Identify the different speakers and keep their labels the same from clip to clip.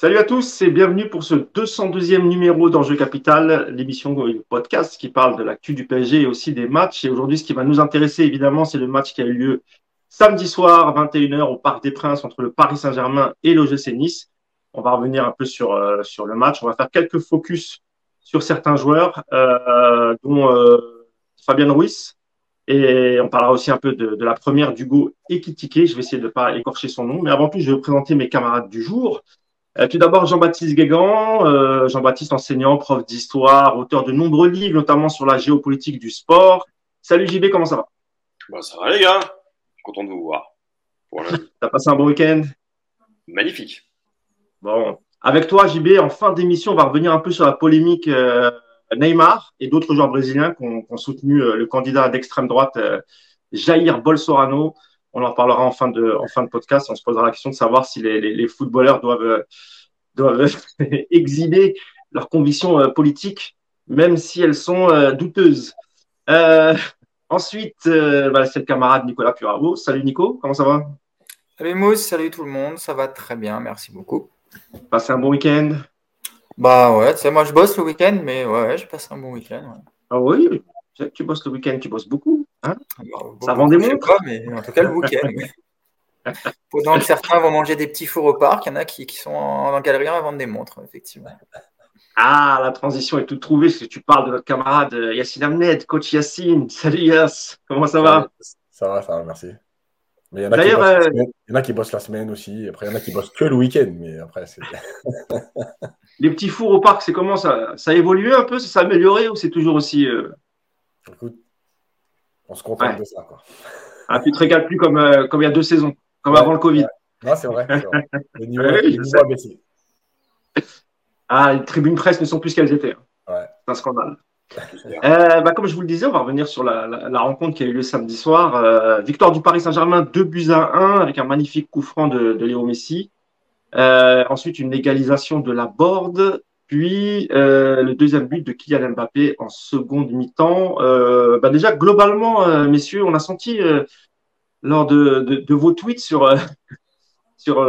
Speaker 1: Salut à tous et bienvenue pour ce 202e numéro d'Enjeu Capital, l'émission podcast qui parle de l'actu du PSG et aussi des matchs. Et aujourd'hui, ce qui va nous intéresser évidemment, c'est le match qui a eu lieu samedi soir, 21h au Parc des Princes entre le Paris Saint-Germain et l'OGC Nice. On va revenir un peu sur, euh, sur le match. On va faire quelques focus sur certains joueurs, euh, dont euh, Fabien Ruiz. Et on parlera aussi un peu de, de la première d'Hugo Ekitike. Je vais essayer de ne pas écorcher son nom. Mais avant tout, je vais présenter mes camarades du jour. Euh, tout d'abord, Jean-Baptiste Guégan, euh, Jean-Baptiste enseignant, prof d'histoire, auteur de nombreux livres, notamment sur la géopolitique du sport. Salut JB, comment ça va?
Speaker 2: Bah, Ça va les gars, content de vous voir.
Speaker 1: T'as passé un bon week-end?
Speaker 2: Magnifique.
Speaker 1: Bon, avec toi JB, en fin d'émission, on va revenir un peu sur la polémique euh, Neymar et d'autres joueurs brésiliens qui ont, soutenu le candidat d'extrême droite Jair Bolsonaro on en parlera en fin de, en fin de podcast. On se posera la question de savoir si les, les, footballeurs doivent, doivent exhiber leurs convictions euh, politiques, même si elles sont euh, douteuses. Euh, ensuite, bah, c'est le camarade Nicolas Puravo. Salut Nico, comment ça va?
Speaker 3: Salut Mousse, salut tout le monde, ça va très bien, merci beaucoup.
Speaker 1: Passez un bon week-end
Speaker 3: Bah ouais, tu sais, moi je bosse le week-end, mais ouais, je passe un bon week-end.
Speaker 1: Ah oui, tu bosses le week-end, tu bosses beaucoup. Hein
Speaker 3: ça vend des montres pas, mais en tout cas le week-end. Pendant que certains vont manger des petits fours au parc, il y en a qui, qui sont en, en, galerie à vendre des montres, effectivement.
Speaker 1: Ah, la transition est toute trouvée, parce que tu parles de notre camarade euh, Yacine Amned, coach Yacine. Salut Yass, comment ça va?
Speaker 4: Ça va, ça va, merci. Mais il y, en a qui euh... il y en a qui bossent la semaine aussi, après il y en a qui bossent que le week-end, mais après c'est.
Speaker 1: Les petits fours au parc, c'est comment ça? Ça a évolué un peu Ça s'est amélioré ou c'est toujours aussi. Euh...
Speaker 4: Écoute, on se contente de ça. Quoi.
Speaker 1: Ah, tu te régales plus comme, euh, comme il y a deux saisons, comme avant le Covid.
Speaker 4: Non, c'est vrai. Le niveau, a baissé.
Speaker 1: Ah, les tribunes presse ne sont plus ce qu'elles étaient.
Speaker 4: Hein.
Speaker 1: C'est un scandale. Euh, bah, comme je vous le disais, on va revenir sur la, la, rencontre qui a eu lieu samedi soir. Euh, victoire du Paris Saint-Germain, 2 buts à 1 avec un magnifique coup franc de, de Léo Messi. Euh, ensuite, une égalisation de la Borde puis euh, le deuxième but de Kylian Mbappé en seconde mi-temps. Euh, bah déjà, globalement, euh, messieurs, on a senti lors de, vos tweets sur, sur,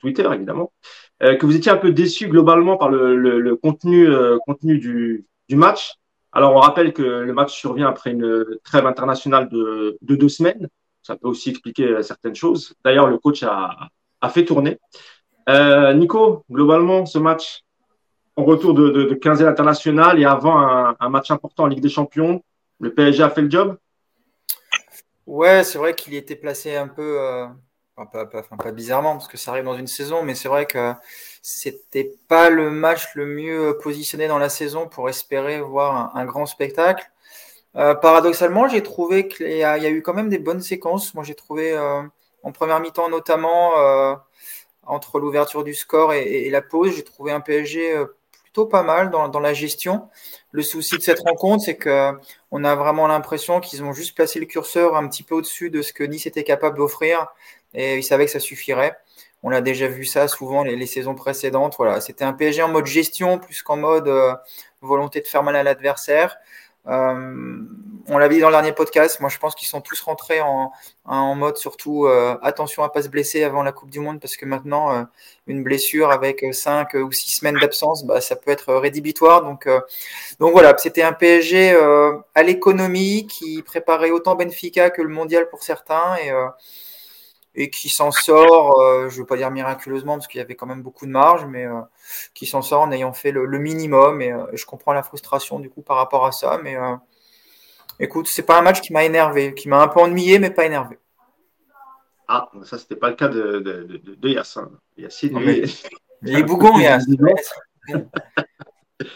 Speaker 1: Twitter, évidemment, que vous étiez un peu déçus globalement par le, contenu, contenu du, match. Alors, on rappelle que le match survient après une trêve internationale de, de deux semaines. Ça peut aussi expliquer certaines choses. D'ailleurs, le coach a, a fait tourner. Nico, globalement, ce match, en retour de, de, de 15 international et avant un, match important en Ligue des Champions, le PSG a fait le job?
Speaker 3: Ouais, c'est vrai qu'il était placé un peu, euh, pas, pas, bizarrement, parce que ça arrive dans une saison, mais c'est vrai que c'était pas le match le mieux positionné dans la saison pour espérer voir un, grand spectacle. Euh, paradoxalement, j'ai trouvé qu'il y, a eu quand même des bonnes séquences. Moi, j'ai trouvé euh, en première mi-temps notamment entre l'ouverture du score et la pause, j'ai trouvé un PSG plutôt pas mal dans, la gestion. Le souci de cette rencontre, c'est que on a vraiment l'impression qu'ils ont juste placé le curseur un petit peu au-dessus de ce que Nice était capable d'offrir et ils savaient que ça suffirait. On a déjà vu ça souvent les, les saisons précédentes. Voilà, c'était un PSG en mode gestion plus qu'en mode euh, volonté de faire mal à l'adversaire. Euh, on l'a dit dans le dernier podcast, moi je pense qu'ils sont tous rentrés en, mode surtout euh, attention à pas se blesser avant la Coupe du Monde parce que maintenant euh, une blessure avec 5 ou 6 semaines d'absence, bah, ça peut être rédhibitoire. Donc, donc voilà, c'était un PSG à l'économie qui préparait autant Benfica que le mondial pour certains et et qui s'en sort, euh, je ne veux pas dire miraculeusement parce qu'il y avait quand même beaucoup de marge, mais euh, qui s'en sort en ayant fait le, minimum. Et, euh, je comprends la frustration du coup par rapport à ça. Mais écoute, c'est pas un match qui m'a énervé, qui m'a un peu ennuyé, mais pas énervé.
Speaker 1: Ah, ça, c'était pas le cas de, de, de, de Yacine. Yacine,
Speaker 3: Il est bougon, Yacine.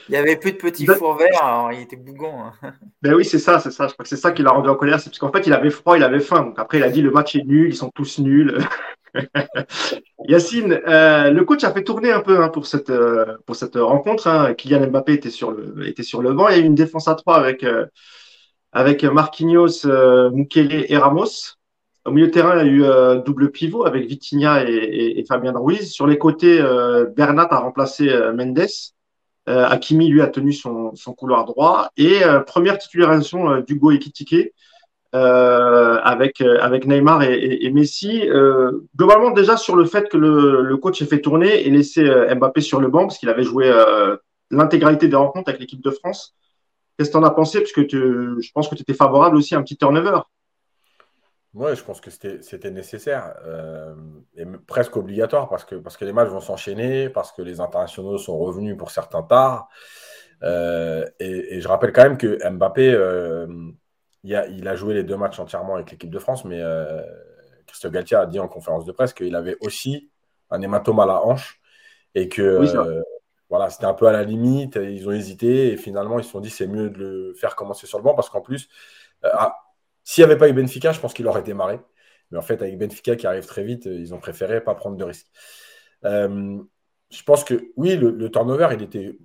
Speaker 3: Il n'y avait plus de petits fours verts, alors il était bougon. Hein.
Speaker 1: Ben oui, c'est ça, c'est ça. Je crois que c'est ça qui l'a rendu en colère. C'est parce qu'en fait, il avait froid, il avait faim. Donc après, il a dit le match est nul, ils sont tous nuls. Yacine, euh, le coach a fait tourner un peu hein, pour, cette, euh, pour cette rencontre. Hein. Kylian Mbappé était sur, le, était sur le banc. Il y a eu une défense à trois avec, euh, avec Marquinhos, Mukele et Ramos. Au milieu de terrain, il y a eu double pivot avec Vitinha et, et, Fabien Ruiz. Sur les côtés, Bernat a remplacé Mendes. Euh, Hakimi, lui, a tenu son, couloir droit. Et euh, première titularisation euh, d'Hugo Ekitike. avec, avec Neymar et, Messi. Globalement, déjà sur le fait que le, le, coach ait fait tourner et laissé Mbappé sur le banc, parce qu'il avait joué l'intégralité des rencontres avec l'équipe de France. Qu'est-ce que tu en as pensé? Parce je pense que tu étais favorable aussi à un petit turnover.
Speaker 4: Oui, je pense que c'était nécessaire et presque obligatoire parce que, parce que les matchs vont s'enchaîner, parce que les internationaux sont revenus pour certains tard. et, et, je rappelle quand même que Mbappé, il a, joué les deux matchs entièrement avec l'équipe de France, mais euh, Christophe Galtier a dit en conférence de presse qu'il avait aussi un hématome à la hanche et que euh, voilà, c'était un peu à la limite. Ils ont hésité et finalement ils se sont dit c'est mieux de le faire commencer sur le banc parce qu'en plus, euh, ah, s'il n'y avait pas eu Benfica, je pense qu'il aurait démarré. Mais en fait, avec Benfica qui arrive très vite, ils ont préféré pas prendre de risques. je pense que oui, le turnover, il était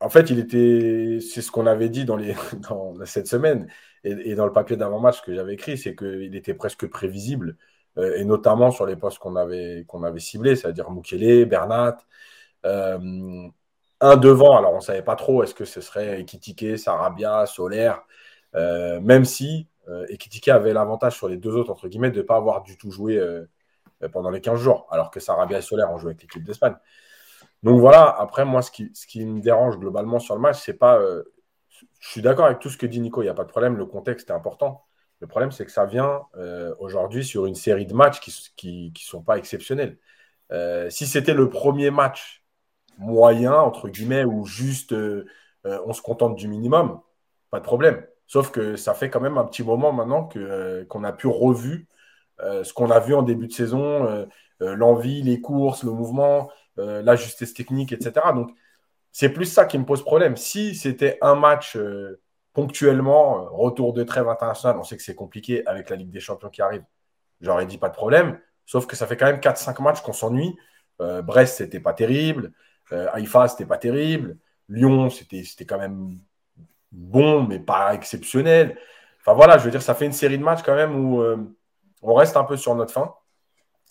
Speaker 4: en fait, il était, c'est ce qu'on avait dit dans, cette semaine et, dans le papier d'avant-match que j'avais écrit, c'est qu'il était presque prévisible, euh, et notamment sur les postes qu'on avait, avait ciblés, c'est-à-dire Mukele, Bernat. Euh, un devant, alors on ne savait pas trop, est-ce que ce serait Ekitike, Sarabia, Solaire, euh, même si Ekitike avait l'avantage sur les deux autres, entre guillemets, de ne pas avoir du tout joué pendant les 15 jours, alors que Sarabia et Solaire ont joué avec l'équipe d'Espagne. Donc voilà, après, moi, ce qui, me dérange globalement sur le match, c'est pas. Euh, je suis d'accord avec tout ce que dit Nico, il n'y a pas de problème, le contexte est important. Le problème, c'est que ça vient euh, aujourd'hui sur une série de matchs qui ne sont pas exceptionnels. Euh, si c'était le premier match moyen, entre guillemets, ou juste on se contente du minimum, pas de problème. Sauf que ça fait quand même un petit moment maintenant que, qu'on a pu revu ce qu'on a vu en début de saison, l'envie, les courses, le mouvement. Euh, la justesse technique, etc. Donc, c'est plus ça qui me pose problème. Si c'était un match euh, ponctuellement, euh, retour de trêve international, on sait que c'est compliqué avec la Ligue des Champions qui arrive, j'aurais dit pas de problème. Sauf que ça fait quand même 4-5 matchs qu'on s'ennuie. Brest, c'était pas terrible. Haïfa, c'était pas terrible. Lyon, c'était quand même bon, mais pas exceptionnel. Enfin voilà, je veux dire, ça fait une série de matchs quand même où on reste un peu sur notre fin.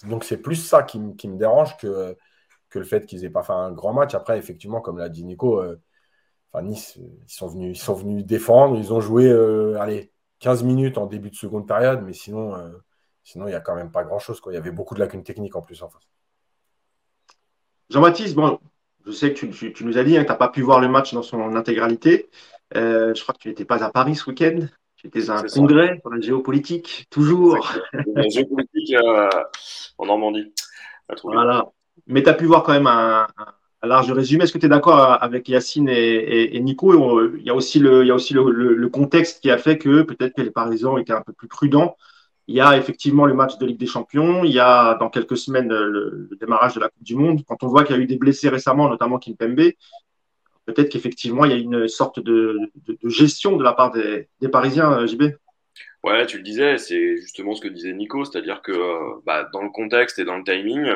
Speaker 4: Donc c'est plus ça qui, me dérange que, le fait qu'ils n'aient pas fait un grand match. Après, effectivement, comme l'a dit Nico, euh, Nice, ils sont, venus, ils sont venus défendre. Ils ont joué euh, allez, 15 minutes en début de seconde période, mais sinon, euh, sinon il n'y a quand même pas grand-chose. Il y avait beaucoup de lacunes techniques en plus en face.
Speaker 1: Jean-Baptiste, je sais que tu, nous as dit hein, que tu n'as pas pu voir le match dans son intégralité. Je crois que tu n'étais pas à Paris ce week-end. Tu étais à un congrès pour la géopolitique, toujours.
Speaker 2: La géopolitique en Normandie.
Speaker 1: Voilà mais tu as pu voir quand même un, large résumé. Est-ce que tu es d'accord avec Yacine et, Nico? Il y a aussi, le, il y a aussi le, contexte qui a fait que peut-être que les Parisiens étaient un peu plus prudents. Il y a effectivement le match de Ligue des Champions. Il y a dans quelques semaines le, démarrage de la Coupe du Monde. Quand on voit qu'il y a eu des blessés récemment, notamment Kimpembe, peut-être qu'effectivement il y a une sorte de, gestion de la part des, Parisiens, JB.
Speaker 2: Ouais, tu le disais, c'est justement ce que disait Nico, c'est-à-dire que euh, bah, dans le contexte et dans le timing,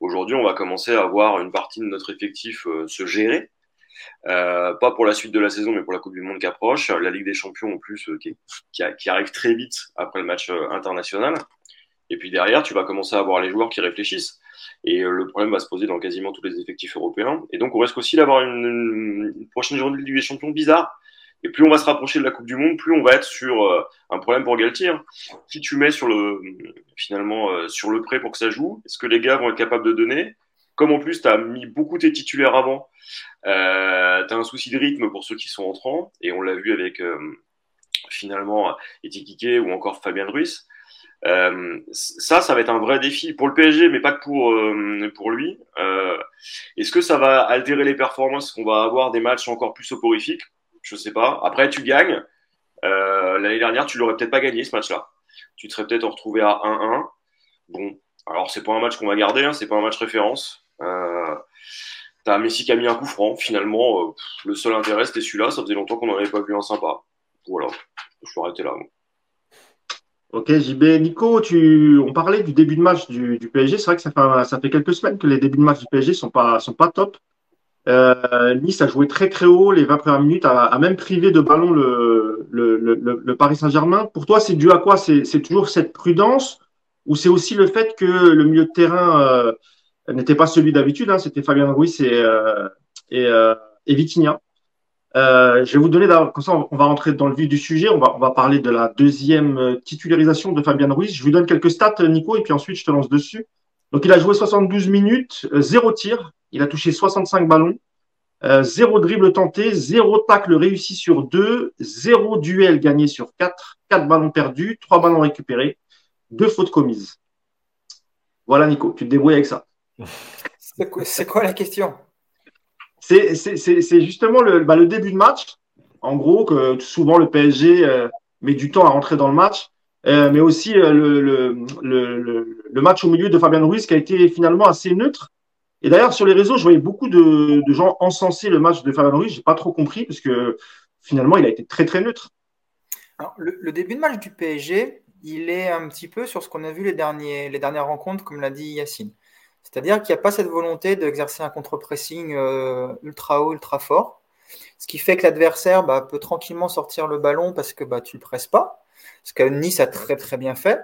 Speaker 2: Aujourd'hui, on va commencer à voir une partie de notre effectif euh, se gérer. Euh, pas pour la suite de la saison, mais pour la Coupe du Monde qui approche. La Ligue des Champions, en plus, euh, qui, qui, arrive très vite après le match international. Et puis derrière, tu vas commencer à voir les joueurs qui réfléchissent. Et le problème va se poser dans quasiment tous les effectifs européens. Et donc, on risque aussi d'avoir une, prochaine journée de Ligue des Champions bizarre et plus on va se rapprocher de la Coupe du Monde, plus on va être sur euh, un problème pour Galtier. Qui tu mets sur le, finalement, euh, sur le prêt pour que ça joue? Est-ce que les gars vont être capables de donner? Comme en plus, tu as mis beaucoup tes titulaires avant, euh, tu as un souci de rythme pour ceux qui sont entrants, et on l'a vu avec euh, finalement Etikike ou encore Fabien Ruiz. Euh, ça, ça va être un vrai défi pour le PSG, mais pas que pour, pour lui. Euh, Est-ce que ça va altérer les performances qu'on va avoir des matchs encore plus soporifiques? Je sais pas. Après, tu gagnes. Euh, l'année dernière, tu l'aurais peut-être pas gagné ce match-là. Tu te serais peut-être retrouvé à 1-1. Bon, alors c'est pas un match qu'on va garder, hein, c'est pas un match référence. Euh, T'as Messi qui a mis un coup franc. Finalement, euh, le seul intérêt c'était celui-là. Ça faisait longtemps qu'on n'en avait pas vu un sympa. Voilà, je vais arrêter là.
Speaker 1: Ok, JB. Nico, tu... on parlait du début de match du, PSG. C'est vrai que ça fait, ça fait quelques semaines que les débuts de match du PSG sont pas, sont pas top. Euh, nice a joué très très haut les 20 premières minutes, a, même privé de ballon le, le, le, le Paris Saint-Germain. Pour toi, c'est dû à quoi? C'est toujours cette prudence ou c'est aussi le fait que le milieu de terrain euh, n'était pas celui d'habitude, hein, c'était Fabien Ruiz et, euh, et, euh, et Vitinha. Euh, je vais vous donner, comme ça, on va rentrer dans le vif du sujet. On va, parler de la deuxième euh, titularisation de Fabien Ruiz. Je vous donne quelques stats, Nico, et puis ensuite, je te lance dessus. Donc, il a joué 72 minutes, euh, zéro tir. Il a touché 65 ballons, zéro dribble tenté, zéro tacle réussi sur deux, zéro duel gagné sur quatre, quatre ballons perdus, trois ballons récupérés, deux fautes commises. Voilà, Nico, tu te débrouilles avec ça.
Speaker 3: C'est quoi la question?
Speaker 1: C'est justement le, bah, le, début de match. En gros, que souvent le PSG euh, met du temps à rentrer dans le match, euh, mais aussi euh, le, match au milieu de Fabien Ruiz qui a été finalement assez neutre. Et d'ailleurs, sur les réseaux, je voyais beaucoup de, gens encenser le match de Fabien Ruiz. J'ai pas trop compris parce que finalement, il a été très très neutre.
Speaker 3: Le, début de match du PSG, il est un petit peu sur ce qu'on a vu les dernières rencontres, comme l'a dit Yacine. C'est-à-dire qu'il n'y a pas cette volonté d'exercer un contre-pressing euh, ultra haut, ultra fort. Ce qui fait que l'adversaire bah, peut tranquillement sortir le ballon parce que bah, tu ne le presses pas. Ce que Nice a très très bien fait,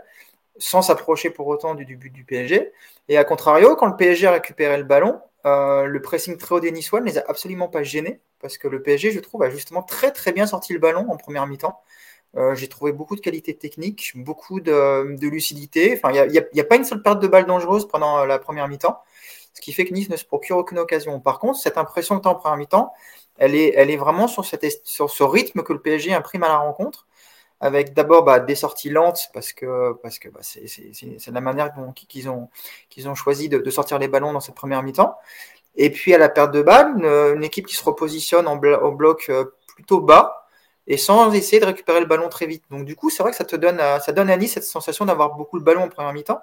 Speaker 3: sans s'approcher pour autant du, but du PSG. Et à contrario, quand le PSG a récupéré le ballon, euh, le pressing très haut des Niçois ne les a absolument pas gênés parce que le PSG, je trouve, a justement très très bien sorti le ballon en première mi-temps. Euh, j'ai trouvé beaucoup de qualité technique, beaucoup de, lucidité. Enfin, il n'y a, pas une seule perte de balle dangereuse pendant euh, la première mi-temps, ce qui fait que Nice ne se procure aucune occasion. Par contre, cette impression que tu en première mi-temps, elle est, elle est vraiment sur, cette, sur ce rythme que le PSG imprime à la rencontre, avec d'abord bah, des sorties lentes, parce que parce que bah, c'est la manière qu'ils ont, qu'ils ont choisi de, sortir les ballons dans cette première mi-temps. Et puis à la perte de balle, une, équipe qui se repositionne en, en bloc euh, plutôt bas, et sans essayer de récupérer le ballon très vite. Donc du coup, c'est vrai que ça te donne à, ça donne à Nice cette sensation d'avoir beaucoup le ballon en première mi-temps,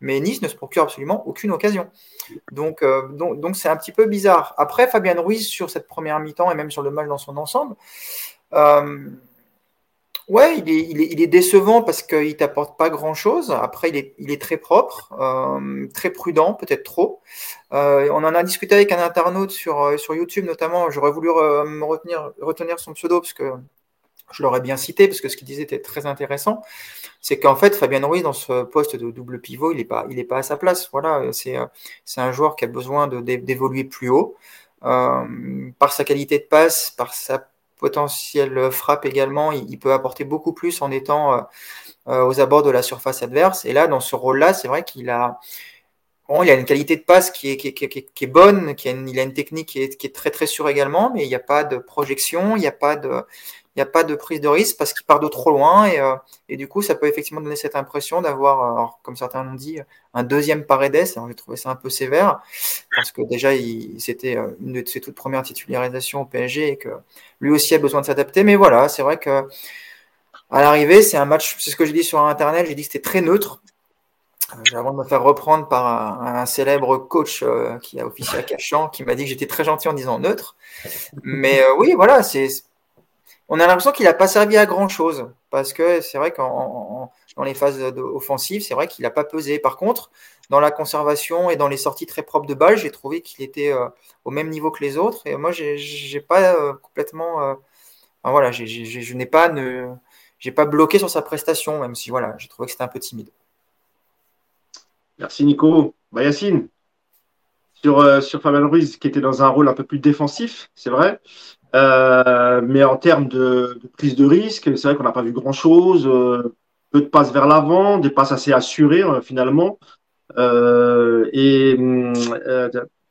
Speaker 3: mais Nice ne se procure absolument aucune occasion. Donc euh, donc c'est un petit peu bizarre. Après, Fabien Ruiz sur cette première mi-temps et même sur le match dans son ensemble, euh, ouais, il est, il, est, décevant parce qu'il t'apporte pas grand-chose. Après, il est, il est très propre, euh, très prudent, peut-être trop. on en a discuté avec un internaute sur, sur YouTube notamment. J'aurais voulu me retenir, retenir son pseudo parce que je l'aurais bien cité parce que ce qu'il disait était très intéressant, c'est qu'en fait Fabien Ruiz dans ce poste de double pivot, il n'est pas, pas à sa place. Voilà, c'est c'est un joueur qui a besoin d'évoluer plus haut euh, par sa qualité de passe, par sa potentielle frappe également. Il, peut apporter beaucoup plus en étant euh, euh, aux abords de la surface adverse. Et là, dans ce rôle-là, c'est vrai qu'il a il a une qualité de passe qui est, qui est, bonne, qui a il a une technique qui est, très très sûre également, mais il n'y a pas de projection, il n'y a pas de, n'y a pas de prise de risque parce qu'il part de trop loin et, euh, du coup ça peut effectivement donner cette impression d'avoir, euh, comme certains l'ont dit, un deuxième Paredes. J'ai trouvé ça un peu sévère parce que déjà c'était euh, une de ses toutes premières titularisations au PSG et que lui aussi a besoin de s'adapter. Mais voilà, c'est vrai que à l'arrivée c'est un match, c'est ce que j'ai dit sur internet, j'ai dit que c'était très neutre. Avant de me faire reprendre par un, célèbre coach qui a officié à Cachan, qui m'a dit que j'étais très gentil en disant neutre. Mais oui, voilà, c'est on a l'impression qu'il n'a pas servi à grand chose parce que c'est vrai qu'en dans les phases offensives, c'est vrai qu'il n'a pas pesé. Par contre, dans la conservation et dans les sorties très propres de balles, j'ai trouvé qu'il était euh, au même niveau que les autres. Et moi, j'ai pas euh, complètement, euh, voilà, je n'ai pas, bloqué sur sa prestation, même si voilà, j'ai trouvé que c'était un peu timide.
Speaker 1: Merci Nico. Bah, Yacine, sur, sur Fabien Ruiz, qui était dans un rôle un peu plus défensif, c'est vrai. Euh, mais en termes de, prise de risque, c'est vrai qu'on n'a pas vu grand-chose. Euh, peu de passes vers l'avant, des passes assez assurées euh, finalement. et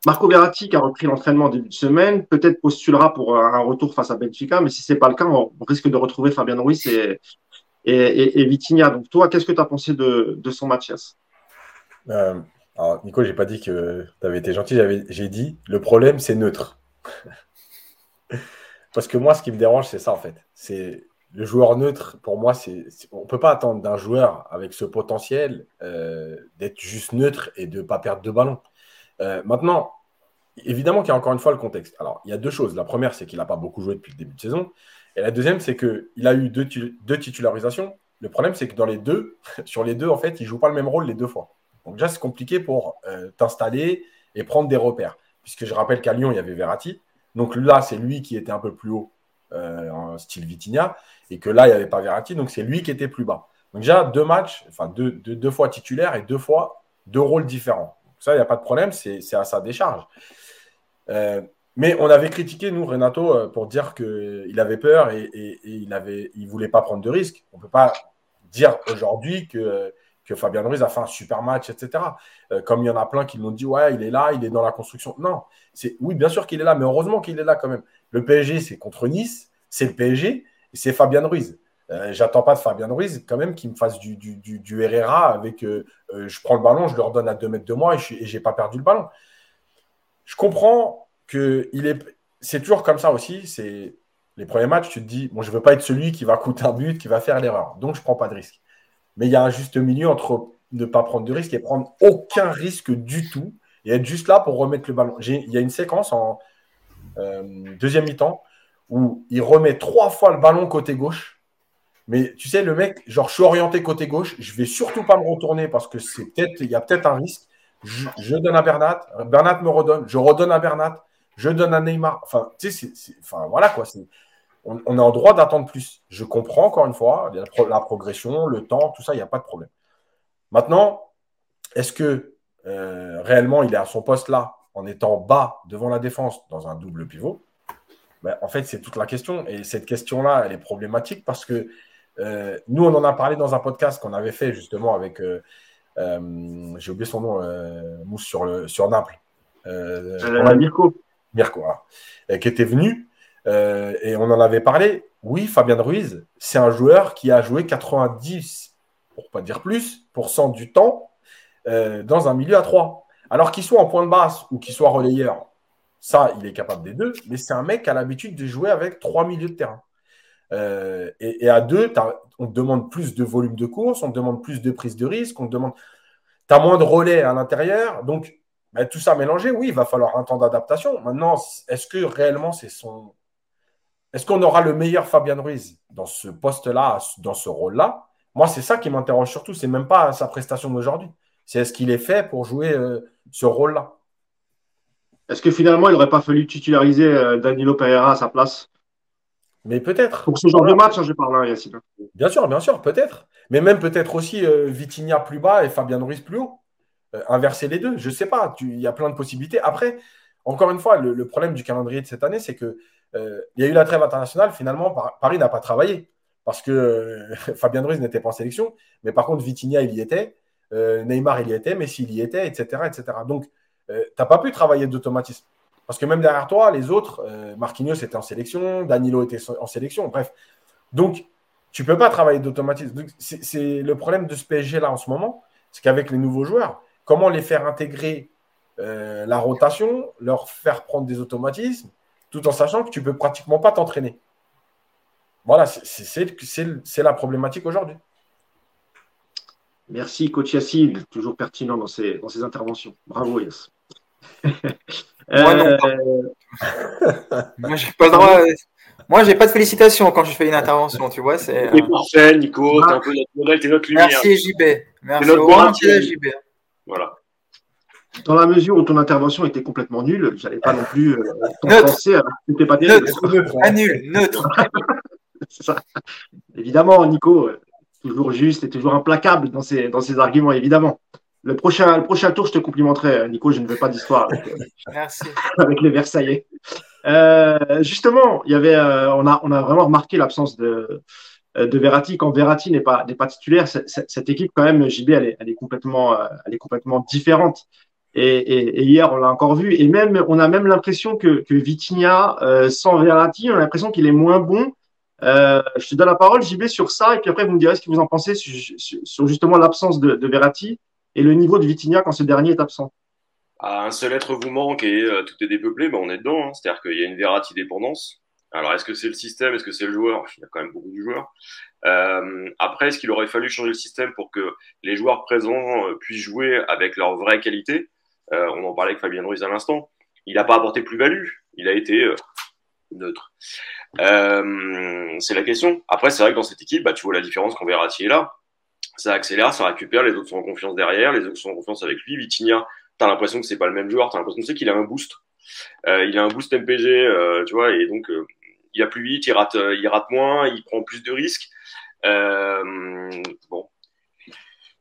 Speaker 1: Marco Verratti, qui a repris l'entraînement en début de semaine, peut-être postulera pour un retour face à Benfica, mais si c'est pas le cas, on risque de retrouver Fabien Ruiz et, et, Vitinha. Donc toi, qu'est-ce que tu as pensé de, son match
Speaker 4: alors, Nico, j'ai pas dit que tu avais été gentil, j'ai dit le problème, c'est neutre. Parce que moi, ce qui me dérange, c'est ça en fait. C'est le joueur neutre. Pour moi, c'est on ne peut pas attendre d'un joueur avec ce potentiel euh, d'être juste neutre et de ne pas perdre de ballon. Euh, maintenant, évidemment qu'il y a encore une fois le contexte. Alors, il y a deux choses. La première, c'est qu'il n'a pas beaucoup joué depuis le début de saison. Et la deuxième, c'est qu'il a eu deux, titularisations. Le problème, c'est que dans les deux, sur les deux, en fait, il ne joue pas le même rôle les deux fois. Donc déjà, c'est compliqué pour euh, t'installer et prendre des repères. Puisque je rappelle qu'à Lyon, il y avait Verratti. Donc là, c'est lui qui était un peu plus haut euh, en style Vitinha, et que là, il n'y avait pas Verratti, donc c'est lui qui était plus bas. Donc déjà, deux matchs, enfin deux, deux, fois titulaire et deux fois deux rôles différents. ça, il n'y a pas de problème, c'est à sa décharge. Euh, Mais on avait critiqué, nous, Renato, euh, pour dire qu'il avait peur et, il ne voulait pas prendre de risques. On ne peut pas dire aujourd'hui que, que Fabien Ruiz a fait un super match, etc. Euh, comme il y en a plein qui m'ont dit, ouais, il est là, il est dans la construction. Non, c'est oui, bien sûr qu'il est là, mais heureusement qu'il est là quand même. Le PSG, c'est contre Nice, c'est le PSG, et c'est Fabien Ruiz. Euh, j'attends pas de Fabien Ruiz quand même qu'il me fasse du, du, RRA avec je prends le ballon, je le redonne à deux mètres de moi et je n'ai pas perdu le ballon. Je comprends que est, c'est toujours comme ça aussi. C'est les premiers matchs, tu te dis, bon, je ne veux pas être celui qui va coûter un but, qui va faire l'erreur. Donc, je ne prends pas de risque. Mais il y a un juste milieu entre ne pas prendre de risque et prendre aucun risque du tout et être juste là pour remettre le ballon. Il y a une séquence en euh, deuxième mi-temps où il remet trois fois le ballon côté gauche. Mais tu sais, le mec, genre, je suis orienté côté gauche, je vais surtout pas me retourner parce que c'est peut-être, il y a peut-être un risque. Je, donne à Bernat, Bernat me redonne, je redonne à Bernat, je donne à Neymar. Enfin, tu sais, enfin, voilà quoi. On, on, est en droit d'attendre plus. Je comprends encore une fois la, progression, le temps, tout ça, il n'y a pas de problème. Maintenant, est-ce que euh, réellement il est à son poste là, en étant bas devant la défense dans un double pivot? Ben, En fait, c'est toute la question. Et cette question-là, elle est problématique parce que euh, nous, on en a parlé dans un podcast qu'on avait fait justement avec, euh, j'ai oublié son nom, Mousse sur, le, sur Naples.
Speaker 1: Mirko.
Speaker 4: Mirko, qui était venu. Euh, et on en avait parlé. Oui, Fabien Ruiz, c'est un joueur qui a joué 90, pour pas dire plus, du temps euh, dans un milieu à 3. Alors qu'il soit en point de basse ou qu'il soit relayeur, ça, il est capable des deux. Mais c'est un mec qui a l'habitude de jouer avec trois milieux de terrain. Euh, et, à deux, on te demande plus de volume de course, on te demande plus de prise de risque, on te demande. Tu as moins de relais à l'intérieur. Donc, tout ça mélangé, oui, il va falloir un temps d'adaptation. Maintenant, est-ce que réellement c'est son. Est-ce qu'on aura le meilleur Fabien Ruiz dans ce poste-là, dans ce rôle-là? Moi, c'est ça qui m'interroge surtout. C'est même pas sa prestation d'aujourd'hui. C'est est-ce qu'il est fait pour jouer euh, ce rôle-là
Speaker 1: Est-ce que finalement, il n'aurait pas fallu titulariser euh, Danilo Pereira à sa place?
Speaker 4: Mais peut-être.
Speaker 1: Pour ce genre de match, hein, je parle là, Yacine.
Speaker 4: Bien sûr, bien sûr, peut-être. Mais même peut-être aussi euh, Vitinha plus bas et Fabien Ruiz plus haut. Euh, inverser les deux. Je ne sais pas. Il y a plein de possibilités. Après, encore une fois, le, problème du calendrier de cette année, c'est que euh, il y a eu la trêve internationale. Finalement, Paris n'a pas travaillé parce que euh, Fabien Ruiz n'était pas en sélection. Mais par contre, Vitinha, il y était. Neymar, il y était. Messi, il y était, etc. etc. Donc, tu n'as pas pu travailler d'automatisme. Parce que même derrière toi, les autres, Marquinhos était en sélection, Danilo était en sélection, bref. Donc, tu ne peux pas travailler d'automatisme. C'est le problème de ce PSG-là en ce moment, c'est qu'avec les nouveaux joueurs, comment les faire intégrer euh, la rotation, leur faire prendre des automatismes, tout en sachant que tu ne peux pratiquement pas t'entraîner. Voilà, c'est la problématique aujourd'hui.
Speaker 1: Merci, coach Yassine, toujours pertinent dans ses, dans ses interventions. Bravo, Yass.
Speaker 3: Moi, non. Euh, Moi, j'ai pas le droit. Moi, j'ai pas de félicitations quand je fais une intervention, tu vois. C'est
Speaker 2: parfait, Nico. T'es un peu naturel, t'es notre lumière.
Speaker 3: Merci, JB. Merci. Notre JB.
Speaker 2: Voilà.
Speaker 1: Dans la mesure où ton intervention était complètement nulle, je n'allais pas non plus euh, penser à
Speaker 3: n'était pas terrible. Neutre, ah, nul, neutre.
Speaker 1: ça. Évidemment, Nico, euh, toujours juste et toujours implacable dans ses, dans ses arguments, évidemment. Le prochain, le prochain tour, je te complimenterai, euh, Nico. Je ne veux pas d'histoire avec,
Speaker 3: Merci.
Speaker 1: avec les Versaillais. justement, il y avait, on, a, on a vraiment remarqué l'absence de, euh, de Verratti quand Verratti n'est pas n'est pas titulaire cette équipe quand même JB elle est, elle est complètement euh, elle est complètement différente et, hier on l'a encore vu et même on a même l'impression que que Vitinha euh, sans Verratti on a l'impression qu'il est moins bon je te donne la parole JB sur ça et puis après vous me direz ce que vous en pensez sur, justement l'absence de, de, Verratti et le niveau de Vitinha quand ce dernier est absent
Speaker 2: ah, un seul être vous manque et tout est dépeuplé, ben on est dedans. Hein. C'est-à-dire qu'il y a une Verratti dépendance. Alors, est-ce que c'est le système? Est-ce que c'est le joueur? Il y a quand même beaucoup de joueurs. Euh, après, est-ce qu'il aurait fallu changer le système pour que les joueurs présents euh, puissent jouer avec leur vraie qualité? Euh, On en parlait avec Fabien Ruiz à l'instant. Il n'a pas apporté plus-value. Il a été neutre. c'est la question. Après, c'est vrai que dans cette équipe, bah, tu vois la différence quand Verratti est là. Ça accélère, ça récupère, les autres sont en confiance derrière, les autres sont en confiance avec lui. Vitinha, t'as l'impression que c'est pas le même joueur, t'as l'impression qu'il a un boost. il a un boost MPG, tu vois, et donc il va plus vite, il rate, euh, il rate moins, il prend plus de risques. Euh, bon,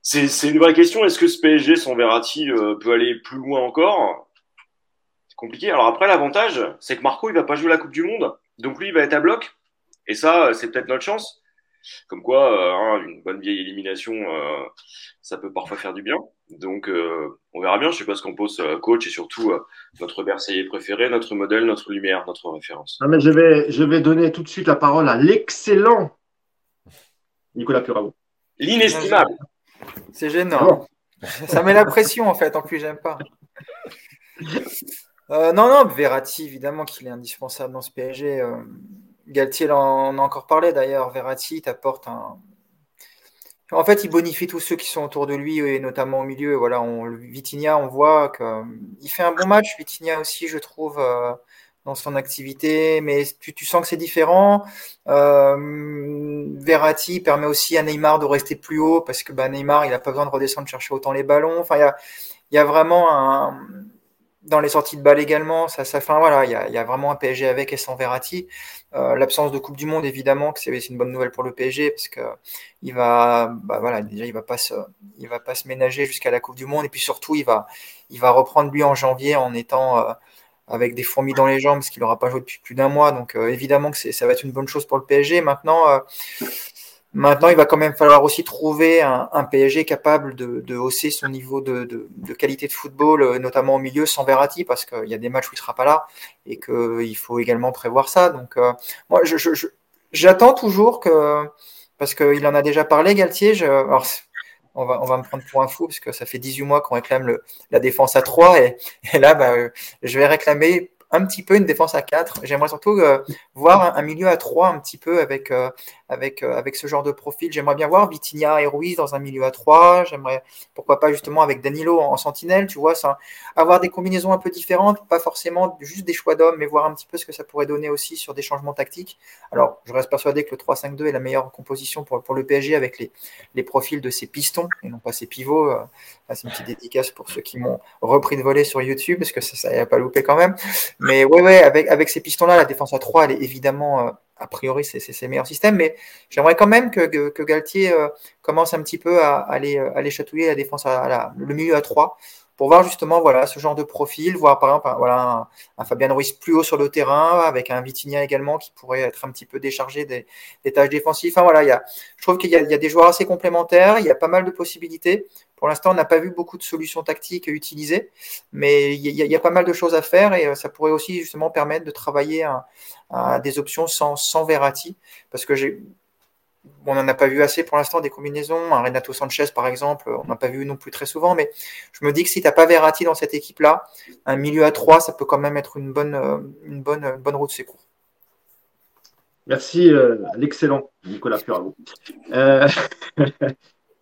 Speaker 2: c'est une vraie question. Est-ce que ce PSG sans Verratti euh, peut aller plus loin encore? C'est compliqué. Alors après, l'avantage, c'est que Marco, il va pas jouer la Coupe du Monde. Donc lui, il va être à bloc. Et ça, c'est peut-être notre chance. Comme quoi, euh, hein, une bonne vieille élimination, euh, ça peut parfois faire du bien. Donc, euh, on verra bien. Je sais pas ce qu'on pose coach et surtout notre Versailles préféré, notre modèle, notre lumière, notre référence.
Speaker 1: Ah, mais je, vais, je vais donner tout de suite la parole à l'excellent Nicolas Puravo.
Speaker 2: L'inestimable.
Speaker 3: C'est gênant. Ça met la pression en fait. En plus, j'aime pas. non, non, Verratti, évidemment qu'il est indispensable dans ce PSG. Galtier en a encore parlé d'ailleurs. Verratti t'apporte un. En fait, il bonifie tous ceux qui sont autour de lui et notamment au milieu. Voilà, on, Vitinha, on voit qu'il fait un bon match. Vitinha aussi, je trouve, euh, dans son activité, mais tu, sens que c'est différent. Euh, Verratti permet aussi à Neymar de rester plus haut parce que bah, Neymar, il n'a pas besoin de redescendre chercher autant les ballons. Enfin, il y a, vraiment un dans les sorties de balles également, ça, ça fin, voilà, il y a, y a, vraiment un PSG avec et sans Verratti. Euh, L'absence de Coupe du Monde, évidemment, que c'est une bonne nouvelle pour le PSG parce que il va, bah voilà, déjà il va pas se, il va pas se ménager jusqu'à la Coupe du Monde et puis surtout il va, il va reprendre lui en janvier en étant euh, avec des fourmis dans les jambes parce qu'il n'aura pas joué depuis plus d'un mois. Donc euh, évidemment que ça va être une bonne chose pour le PSG. Maintenant, euh, Maintenant, il va quand même falloir aussi trouver un, PSG capable de, hausser son niveau de, qualité de football, euh, notamment au milieu, sans Verratti, parce qu'il y a des matchs où il ne sera pas là et qu'il faut également prévoir ça. Donc, euh, moi, j'attends toujours que, parce qu'il en a déjà parlé, Galtier. On va, on va me prendre pour un fou, parce que ça fait 18 mois qu'on réclame le, la défense à 3, et, là, bah, je vais réclamer un petit peu une défense à 4. J'aimerais surtout euh, voir un, milieu à 3 un petit peu avec, euh, avec, euh, avec ce genre de profil. J'aimerais bien voir Vitinha et Ruiz dans un milieu à 3. J'aimerais, pourquoi pas justement avec Danilo en, sentinelle, tu vois, ça, avoir des combinaisons un peu différentes, pas forcément juste des choix d'hommes, mais voir un petit peu ce que ça pourrait donner aussi sur des changements tactiques. Alors, je reste persuadé que le 3-5-2 est la meilleure composition pour, pour le PSG avec les, les profils de ses pistons et non pas ses pivots. c'est une petite dédicace pour ceux qui m'ont repris de voler sur YouTube, parce que ça n'a pas loupé quand même. Mais ouais, ouais, avec, avec ces pistons-là, la défense à 3, elle est évidemment, euh, a priori, c'est ses meilleurs systèmes. Mais j'aimerais quand même que, Galtier euh, commence un petit peu à, aller, euh, chatouiller la défense à, le milieu à 3 pour voir justement voilà ce genre de profil, voir par exemple un, Fabien Ruiz plus haut sur le terrain avec un Vitinha également qui pourrait être un petit peu déchargé des, tâches défensives. Enfin voilà, il y je trouve qu'il y, a des joueurs assez complémentaires, il y a pas mal de possibilités. Pour l'instant, on n'a pas vu beaucoup de solutions tactiques utilisées, mais il y, a, pas mal de choses à faire et euh, ça pourrait aussi justement permettre de travailler à, des options sans, sans Verratti, parce que j'ai on n'en a pas vu assez pour l'instant des combinaisons. Un Renato Sanchez, par exemple, on n'a pas vu non plus très souvent. Mais je me dis que si tu n'as pas Verratti dans cette équipe-là, un milieu à 3, ça peut quand même être une bonne, euh, une bonne, une bonne route secours.
Speaker 1: Merci, euh, l'excellent Nicolas Puravo.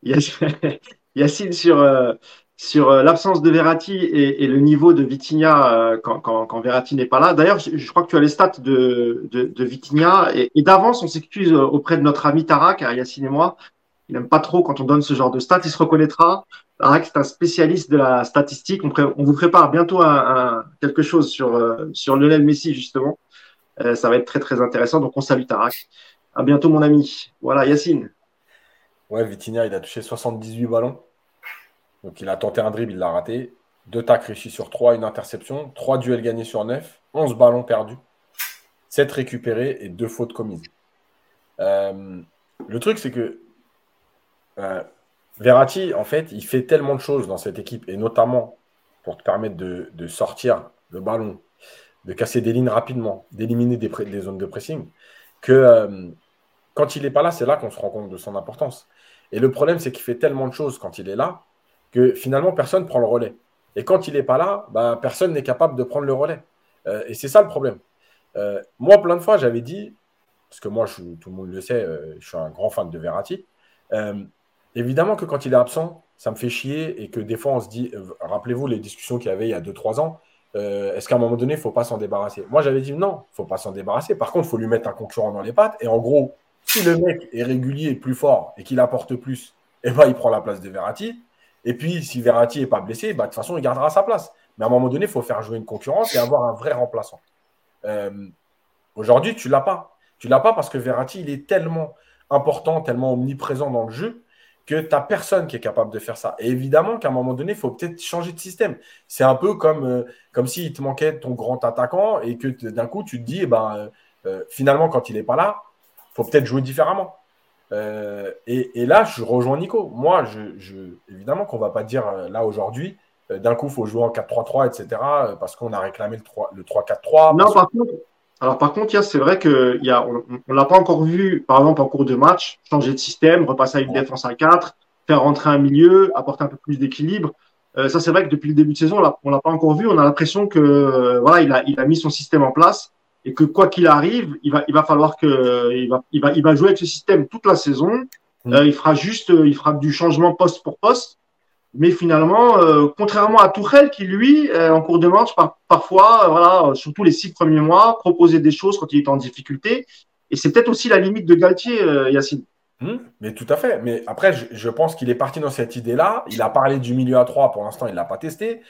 Speaker 1: Yacine, sur, euh, sur euh, l'absence de Verratti et, le niveau de Vitinha euh, quand, quand, quand, Verratti n'est pas là. D'ailleurs, je, crois que tu as les stats de, de, de Vitinha. Et, et d'avance, on s'excuse auprès de notre ami Tarak, Yacine et moi. Il n'aime pas trop quand on donne ce genre de stats. Il se reconnaîtra. Tarak, c'est un spécialiste de la statistique. On, on vous prépare bientôt un, quelque chose sur, sur Lionel Messi, justement. ça va être très, très intéressant. Donc, on salue Tarak. À bientôt, mon ami. Voilà, Yacine.
Speaker 4: Ouais, Vitinha, il a touché 78 ballons. Donc il a tenté un dribble, il l'a raté. Deux tacs réussis sur trois, une interception. Trois duels gagnés sur neuf. 11 ballons perdus. 7 récupérés et deux fautes commises. Euh, le truc, c'est que euh, Verratti, en fait, il fait tellement de choses dans cette équipe, et notamment pour te permettre de, sortir le ballon, de casser des lignes rapidement, d'éliminer des, des, zones de pressing, que euh, quand il n'est pas là, c'est là qu'on se rend compte de son importance. Et le problème, c'est qu'il fait tellement de choses quand il est là que finalement, personne ne prend le relais. Et quand il n'est pas là, bah, personne n'est capable de prendre le relais. Euh, et c'est ça le problème. Euh, moi, plein de fois, j'avais dit, parce que moi, tout le monde le sait, euh, je suis un grand fan de Verratti. évidemment que quand il est absent, ça me fait chier et que des fois, on se dit, rappelez-vous les discussions qu'il y avait il y a 2-3 ans, est-ce qu'à un moment donné, il ne faut pas s'en débarrasser? Moi, j'avais dit non, il ne faut pas s'en débarrasser. Par contre, il faut lui mettre un concurrent dans les pattes. Et en gros, si le mec est régulier, plus fort et qu'il apporte plus, eh ben, il prend la place de Verratti. Et puis, si Verratti n'est pas blessé, bah, de toute façon, il gardera sa place. Mais à un moment donné, il faut faire jouer une concurrence et avoir un vrai remplaçant. Euh, aujourd'hui, tu ne l'as pas. Tu ne l'as pas parce que Verratti, il est tellement important, tellement omniprésent dans le jeu que tu n'as personne qui est capable de faire ça. Et évidemment qu'à un moment donné, il faut peut-être changer de système. C'est un peu comme, euh, comme s'il te manquait ton grand attaquant et que d'un coup, tu te dis, eh ben, euh, euh, finalement, quand il n'est pas là, faut peut-être jouer différemment. Et, là, je rejoins Nico. Moi, je, évidemment qu'on ne va pas dire là aujourd'hui, d'un coup, il faut jouer en 4-3-3, etc., parce qu'on a réclamé le 3-4-3.
Speaker 1: Non, par contre, alors par contre, c'est vrai qu'on ne l'a pas encore vu, par exemple, en cours de match, changer de système, repasser à une défense à 4, faire rentrer un milieu, apporter un peu plus d'équilibre. Euh, ça, c'est vrai que depuis le début de saison, on l'a pas encore vu. On a l'impression que euh, voilà, il a, il a mis son système en place et que quoi qu'il arrive, il va, il va falloir que il va, il va, il va jouer avec ce système toute la saison. Mm. Euh, il fera juste, il fera du changement poste pour poste. Mais finalement, euh, contrairement à Tourelle, qui lui, euh, en cours de match, parfois, euh, voilà, surtout les six premiers mois, proposait des choses quand il était en difficulté. Et c'est peut-être aussi la limite de Galtier, Yacine.
Speaker 4: Hum, mais tout à fait. Mais après, je, pense qu'il est parti dans cette idée-là. Il a parlé du milieu à 3. Pour l'instant, il ne l'a pas testé.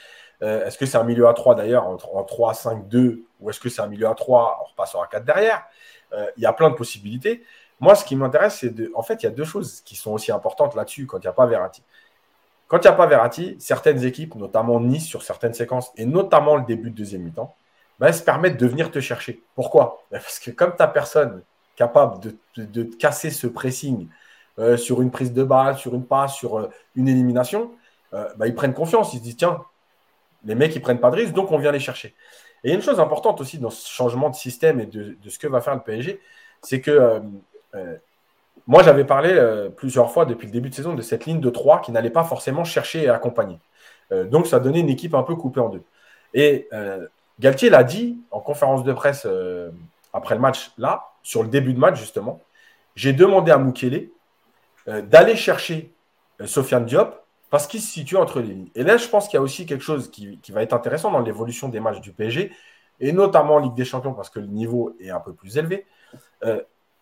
Speaker 4: Est-ce que c'est un milieu à 3 d'ailleurs en, en 3, 5, 2 ou est-ce que c'est un milieu à 3 en repassant à 4 derrière Il y a plein de possibilités. Moi, ce qui m'intéresse, c'est de. En fait, il y a deux choses qui sont aussi importantes là-dessus quand il n'y a pas Verratti. Quand il n'y a pas Verratti, certaines équipes, notamment Nice sur certaines séquences, et notamment le début de deuxième mi-temps, ben, elles se permettent de venir te chercher. Pourquoi? Ben, Parce que comme tu n'as personne capable de, casser ce pressing euh, sur une prise de balle, sur une passe, sur euh, une élimination, euh, ben, ils prennent confiance. Ils se disent, tiens, les mecs, ils prennent pas de risque, donc on vient les chercher. Et une chose importante aussi dans ce changement de système et de, ce que va faire le PSG, c'est que moi, j'avais parlé euh, plusieurs fois depuis le début de saison de cette ligne de 3 qui n'allait pas forcément chercher et accompagner. Euh, donc, ça donnait une équipe un peu coupée en deux. Et euh, Galtier l'a dit en conférence de presse après le match, là, sur le début de match, justement. J'ai demandé à Mukele d'aller chercher Sofiane Diop parce qu'il se situe entre les lignes. Et là, je pense qu'il y a aussi quelque chose qui, qui va être intéressant dans l'évolution des matchs du PSG, et notamment en Ligue des Champions, parce que le niveau est un peu plus élevé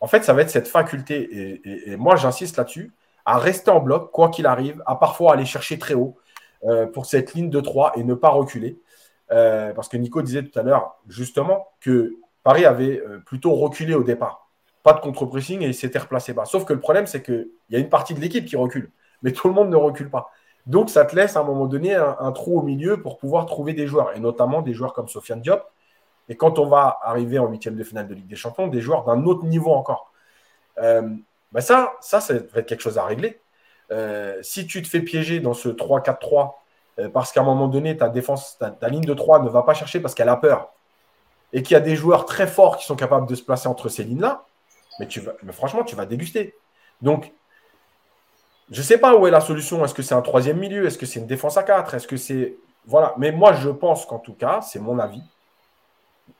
Speaker 4: en fait, ça va être cette faculté, et, moi j'insiste là-dessus, à rester en bloc, quoi qu'il arrive, à parfois aller chercher très haut euh, pour cette ligne de 3 et ne pas reculer. Euh, parce que Nico disait tout à l'heure, justement, que Paris avait euh, plutôt reculé au départ. Pas de contre-pressing et il s'était replacé bas. Sauf que le problème, c'est qu'il y a une partie de l'équipe qui recule, mais tout le monde ne recule pas. Donc, ça te laisse à un moment donné un, trou au milieu pour pouvoir trouver des joueurs, et notamment des joueurs comme Sofiane Diop, et quand on va arriver en huitième de finale de Ligue des Champions, des joueurs d'un autre niveau encore. Euh, bah ça, ça, ça va être quelque chose à régler. Euh, si tu te fais piéger dans ce 3-4-3, euh, parce qu'à un moment donné, ta défense, ta, ligne de 3 ne va pas chercher parce qu'elle a peur, et qu'il y a des joueurs très forts qui sont capables de se placer entre ces lignes-là, mais, mais franchement, tu vas déguster. Donc, je ne sais pas où est la solution. Est-ce que c'est un troisième milieu? Est-ce que c'est une défense à 4 Est-ce que c'est. Voilà. Mais moi, je pense qu'en tout cas, c'est mon avis.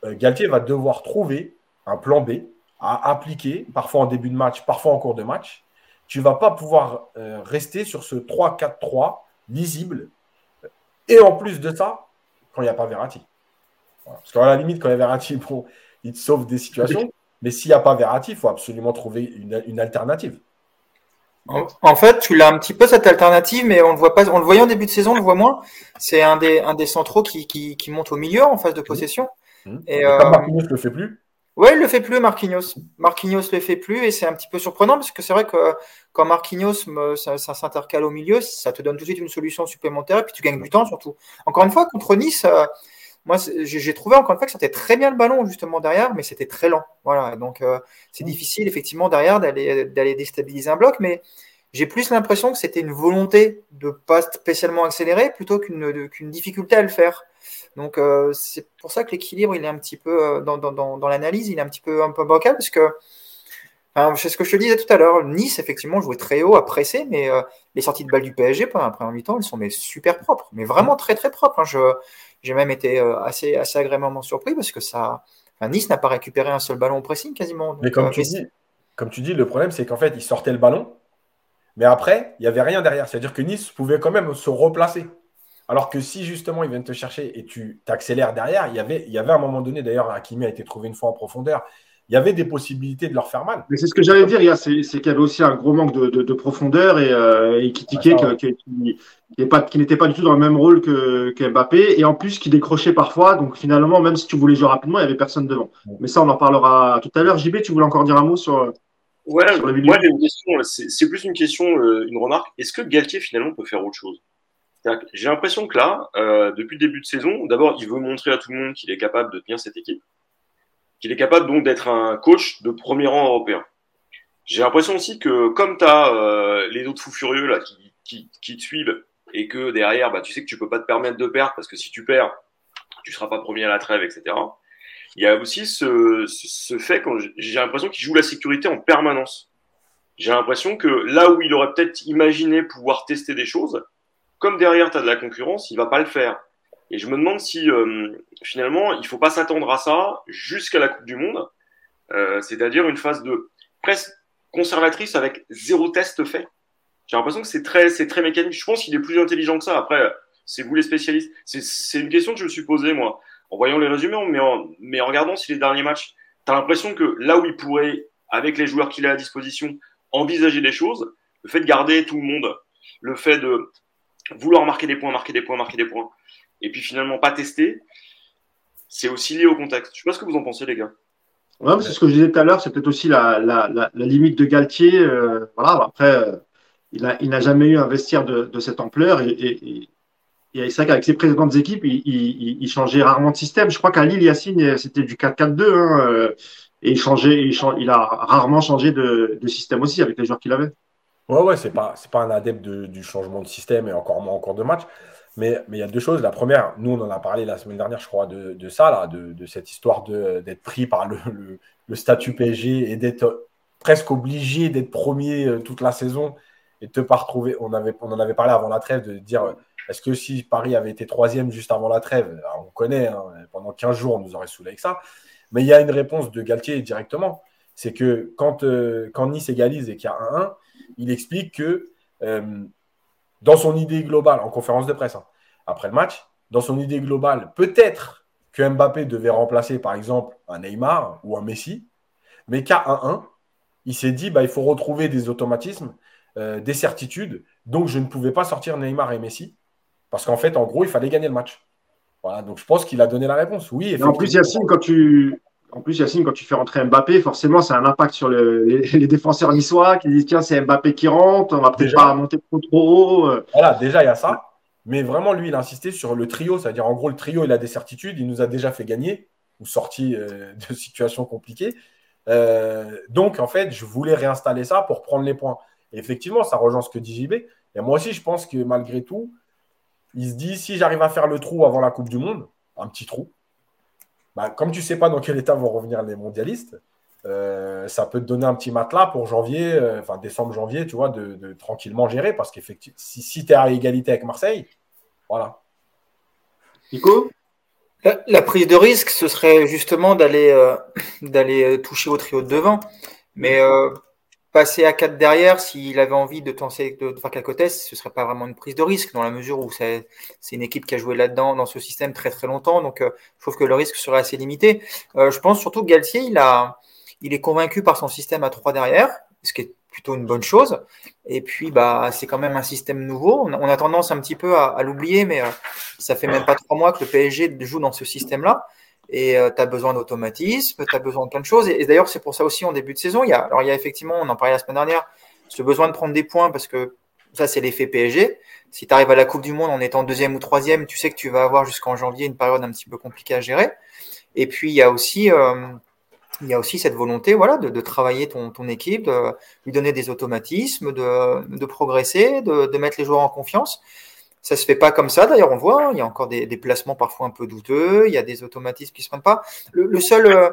Speaker 4: Euh, Galtier va devoir trouver un plan B à appliquer, parfois en début de match, parfois en cours de match. Tu ne vas pas pouvoir euh, rester sur ce 3-4-3 lisible. Et en plus de ça, quand il n'y a pas Verratti. Parce qu'à la limite, quand il y a Verratti, il te sauve des situations. Mais s'il n'y a pas Verratti, il faut absolument trouver une, alternative.
Speaker 3: En, fait, tu l'as un petit peu cette alternative, mais on le voit pas. On le voyait en début de saison, on le voit moins. C'est un des, un des centraux qui, qui, monte au milieu en phase de possession.
Speaker 4: Hmm. Et, euh, Marquinhos le fait plus
Speaker 3: Ouais, il le fait plus, Marquinhos. Marquinhos le fait plus et c'est un petit peu surprenant parce que c'est vrai que quand Marquinhos ça, s'intercale au milieu, ça te donne tout de suite une solution supplémentaire et puis tu gagnes du temps surtout. Encore une fois, contre Nice, euh, moi j'ai trouvé encore une fois que c'était très bien le ballon justement derrière, mais c'était très lent. Voilà, donc euh, c'est hmm. difficile effectivement derrière d'aller d'aller déstabiliser un bloc, mais j'ai plus l'impression que c'était une volonté de pas spécialement accélérer plutôt qu'une qu'une difficulté à le faire. Donc euh, c'est pour ça que l'équilibre, il est un petit peu euh, dans, dans, dans, l'analyse, il est un petit peu un peu bancal parce que c'est ce que je te disais tout à l'heure. Nice, effectivement, jouait très haut, à presser, mais euh, les sorties de balles du PSG la première mi-temps, elles sont mais super propres, mais vraiment très très propres. Hein. Je, j'ai même été assez, assez agréablement surpris parce que ça, Nice n'a pas récupéré un seul ballon au pressing quasiment.
Speaker 4: mais comme, tu dis, comme tu dis, le problème c'est qu'en fait, ils sortaient le ballon, mais après, il n'y avait rien derrière. C'est-à-dire que Nice pouvait quand même se replacer. Alors que si justement ils viennent te chercher et tu t'accélères derrière, il y avait, il y avait un moment donné, d'ailleurs, Hakimi a été trouvé une fois en profondeur, il y avait des possibilités de leur faire mal.
Speaker 1: Mais c'est ce que j'allais dire, c'est qu'il y avait aussi un gros manque de, profondeur et, euh, et qui tiquait, qui, n'était pas du tout dans le même rôle que, Mbappé et en plus qui décrochait parfois. Donc finalement, même si tu voulais jouer rapidement, il n'y avait personne devant. Mais ça, on en parlera tout à l'heure. JB, tu voulais encore dire un mot sur.
Speaker 2: Ouais, moi j'ai une question, c'est plus une question, euh, une remarque. Est-ce que Galtier finalement peut faire autre chose? J'ai l'impression que là, euh, depuis le début de saison, d'abord il veut montrer à tout le monde qu'il est capable de tenir cette équipe, qu'il est capable donc d'être un coach de premier rang européen. J'ai l'impression aussi que comme tu as euh, les autres fous furieux là qui, qui, qui, te suivent et que derrière, bah, tu sais que tu peux pas te permettre de perdre parce que si tu perds, tu seras pas premier à la trêve, etc il y a aussi ce, ce fait quand j'ai l'impression qu'il joue la sécurité en permanence. J'ai l'impression que là où il aurait peut-être imaginé pouvoir tester des choses, comme derrière tu as de la concurrence, il va pas le faire. Et je me demande si euh, finalement il faut pas s'attendre à ça jusqu'à la Coupe du Monde, euh, c'est-à-dire une phase de presque conservatrice avec zéro test fait. J'ai l'impression que c'est très, c'est très mécanique. Je pense qu'il est plus intelligent que ça. Après, c'est vous les spécialistes. C'est une question que je me suis posée moi en voyant les résumés, mais en, mais en regardant si les derniers matchs, tu as l'impression que là où il pourrait, avec les joueurs qu'il a à disposition, envisager des choses, le fait de garder tout le monde, le fait de vouloir marquer des points, marquer des points, marquer des points, et puis finalement pas tester, c'est aussi lié au contexte. Je sais pas ce que vous en pensez, les gars.
Speaker 1: Ouais, c'est ce que je disais tout à l'heure, c'est peut-être aussi la, la, la, limite de Galtier. Euh, voilà, après, euh, il n'a il jamais eu un vestiaire de, de cette ampleur et, et, c'est vrai qu'avec ses précédentes équipes, il, il, il, changeait rarement de système. Je crois qu'à Lille, Yacine, c'était du 4-4-2. Hein, euh, et il, changeait, il, il, a rarement changé de, de, système aussi avec les joueurs qu'il avait.
Speaker 4: Ouais, ouais, c'est pas, c'est pas un adepte de, du changement de système et encore moins en cours de match. Mais, il y a deux choses. La première, nous, on en a parlé la semaine dernière, je crois, de, ça, là, de, cette histoire d'être pris par le, statut PSG et d'être presque obligé d'être premier euh, toute la saison et de ne pas retrouver. On, en avait parlé avant la trêve de dire est-ce que si Paris avait été troisième juste avant la trêve, on connaît, hein, pendant 15 jours, on nous aurait saoulé avec ça. Mais il y a une réponse de Galtier directement. C'est que quand, euh, quand Nice égalise et qu'il y a 1-1, il explique que euh, dans son idée globale, en conférence de presse, hein, après le match, dans son idée globale, peut-être que Mbappé devait remplacer par exemple un Neymar ou un Messi, mais qu'à 1-1, il s'est dit bah, il faut retrouver des automatismes, euh, des certitudes. Donc je ne pouvais pas sortir Neymar et Messi. Parce qu'en fait, en gros, il fallait gagner le match. Voilà, donc je pense qu'il a donné la réponse. Oui,
Speaker 1: en plus, Yacine, quand tu, en plus, Yacine, quand tu fais rentrer Mbappé, forcément, ça a un impact sur les, défenseurs niçois qui disent tiens, c'est Mbappé qui rentre, on va peut-être pas monter trop, trop haut.
Speaker 4: Voilà, déjà, il y a ça. Mais vraiment, lui, il a insisté sur le trio, c'est-à-dire, en gros, le trio, il a des certitudes, il nous a déjà fait gagner ou sorti euh, de situations compliquées. Euh, donc, en fait, je voulais réinstaller ça pour prendre les points. Et effectivement, ça rejoint ce que dit JB. Et moi aussi, je pense que malgré tout, il se dit si j'arrive à faire le trou avant la Coupe du Monde, un petit trou, bah, comme tu ne sais pas dans quel état vont revenir les mondialistes, euh, ça peut te donner un petit matelas pour janvier, euh, enfin décembre, janvier, tu vois, de, tranquillement gérer. Parce qu'effectivement, si, si tu es à égalité avec Marseille, voilà.
Speaker 3: Nico? La, prise de risque, ce serait justement d'aller euh, d'aller toucher au trio de devant. Mais passer à 4 derrière, s'il avait envie de, tenter, de faire quelques tests, ce serait pas vraiment une prise de risque dans la mesure où c'est une équipe qui a joué là-dedans, dans ce système très très longtemps. Donc, euh, je trouve que le risque serait assez limité. Euh, je pense surtout que Galtier, il, a, il est convaincu par son système à 3 derrière, ce qui est plutôt une bonne chose. Et puis, bah, c'est quand même un système nouveau. On a, tendance un petit peu à, à l'oublier, mais euh, ça fait même pas trois mois que le PSG joue dans ce système-là et euh, tu as besoin d'automatisme, tu as besoin de plein de choses. Et, d'ailleurs, c'est pour ça aussi en début de saison, il y a, alors il y a effectivement, on en parlait la semaine dernière, ce besoin de prendre des points parce que ça, c'est l'effet PSG. Si tu arrives à la Coupe du Monde en étant deuxième ou troisième, tu sais que tu vas avoir jusqu'en janvier une période un petit peu compliquée à gérer. Et puis, il y a aussi, euh, il y a aussi cette volonté voilà, de, travailler ton, équipe, de lui donner des automatismes, de, progresser, de mettre les joueurs en confiance. Ça se fait pas comme ça. D'ailleurs, on voit, hein, il y a encore des, placements parfois un peu douteux. Il y a des automatismes qui se prennent pas. Le, le seul, euh,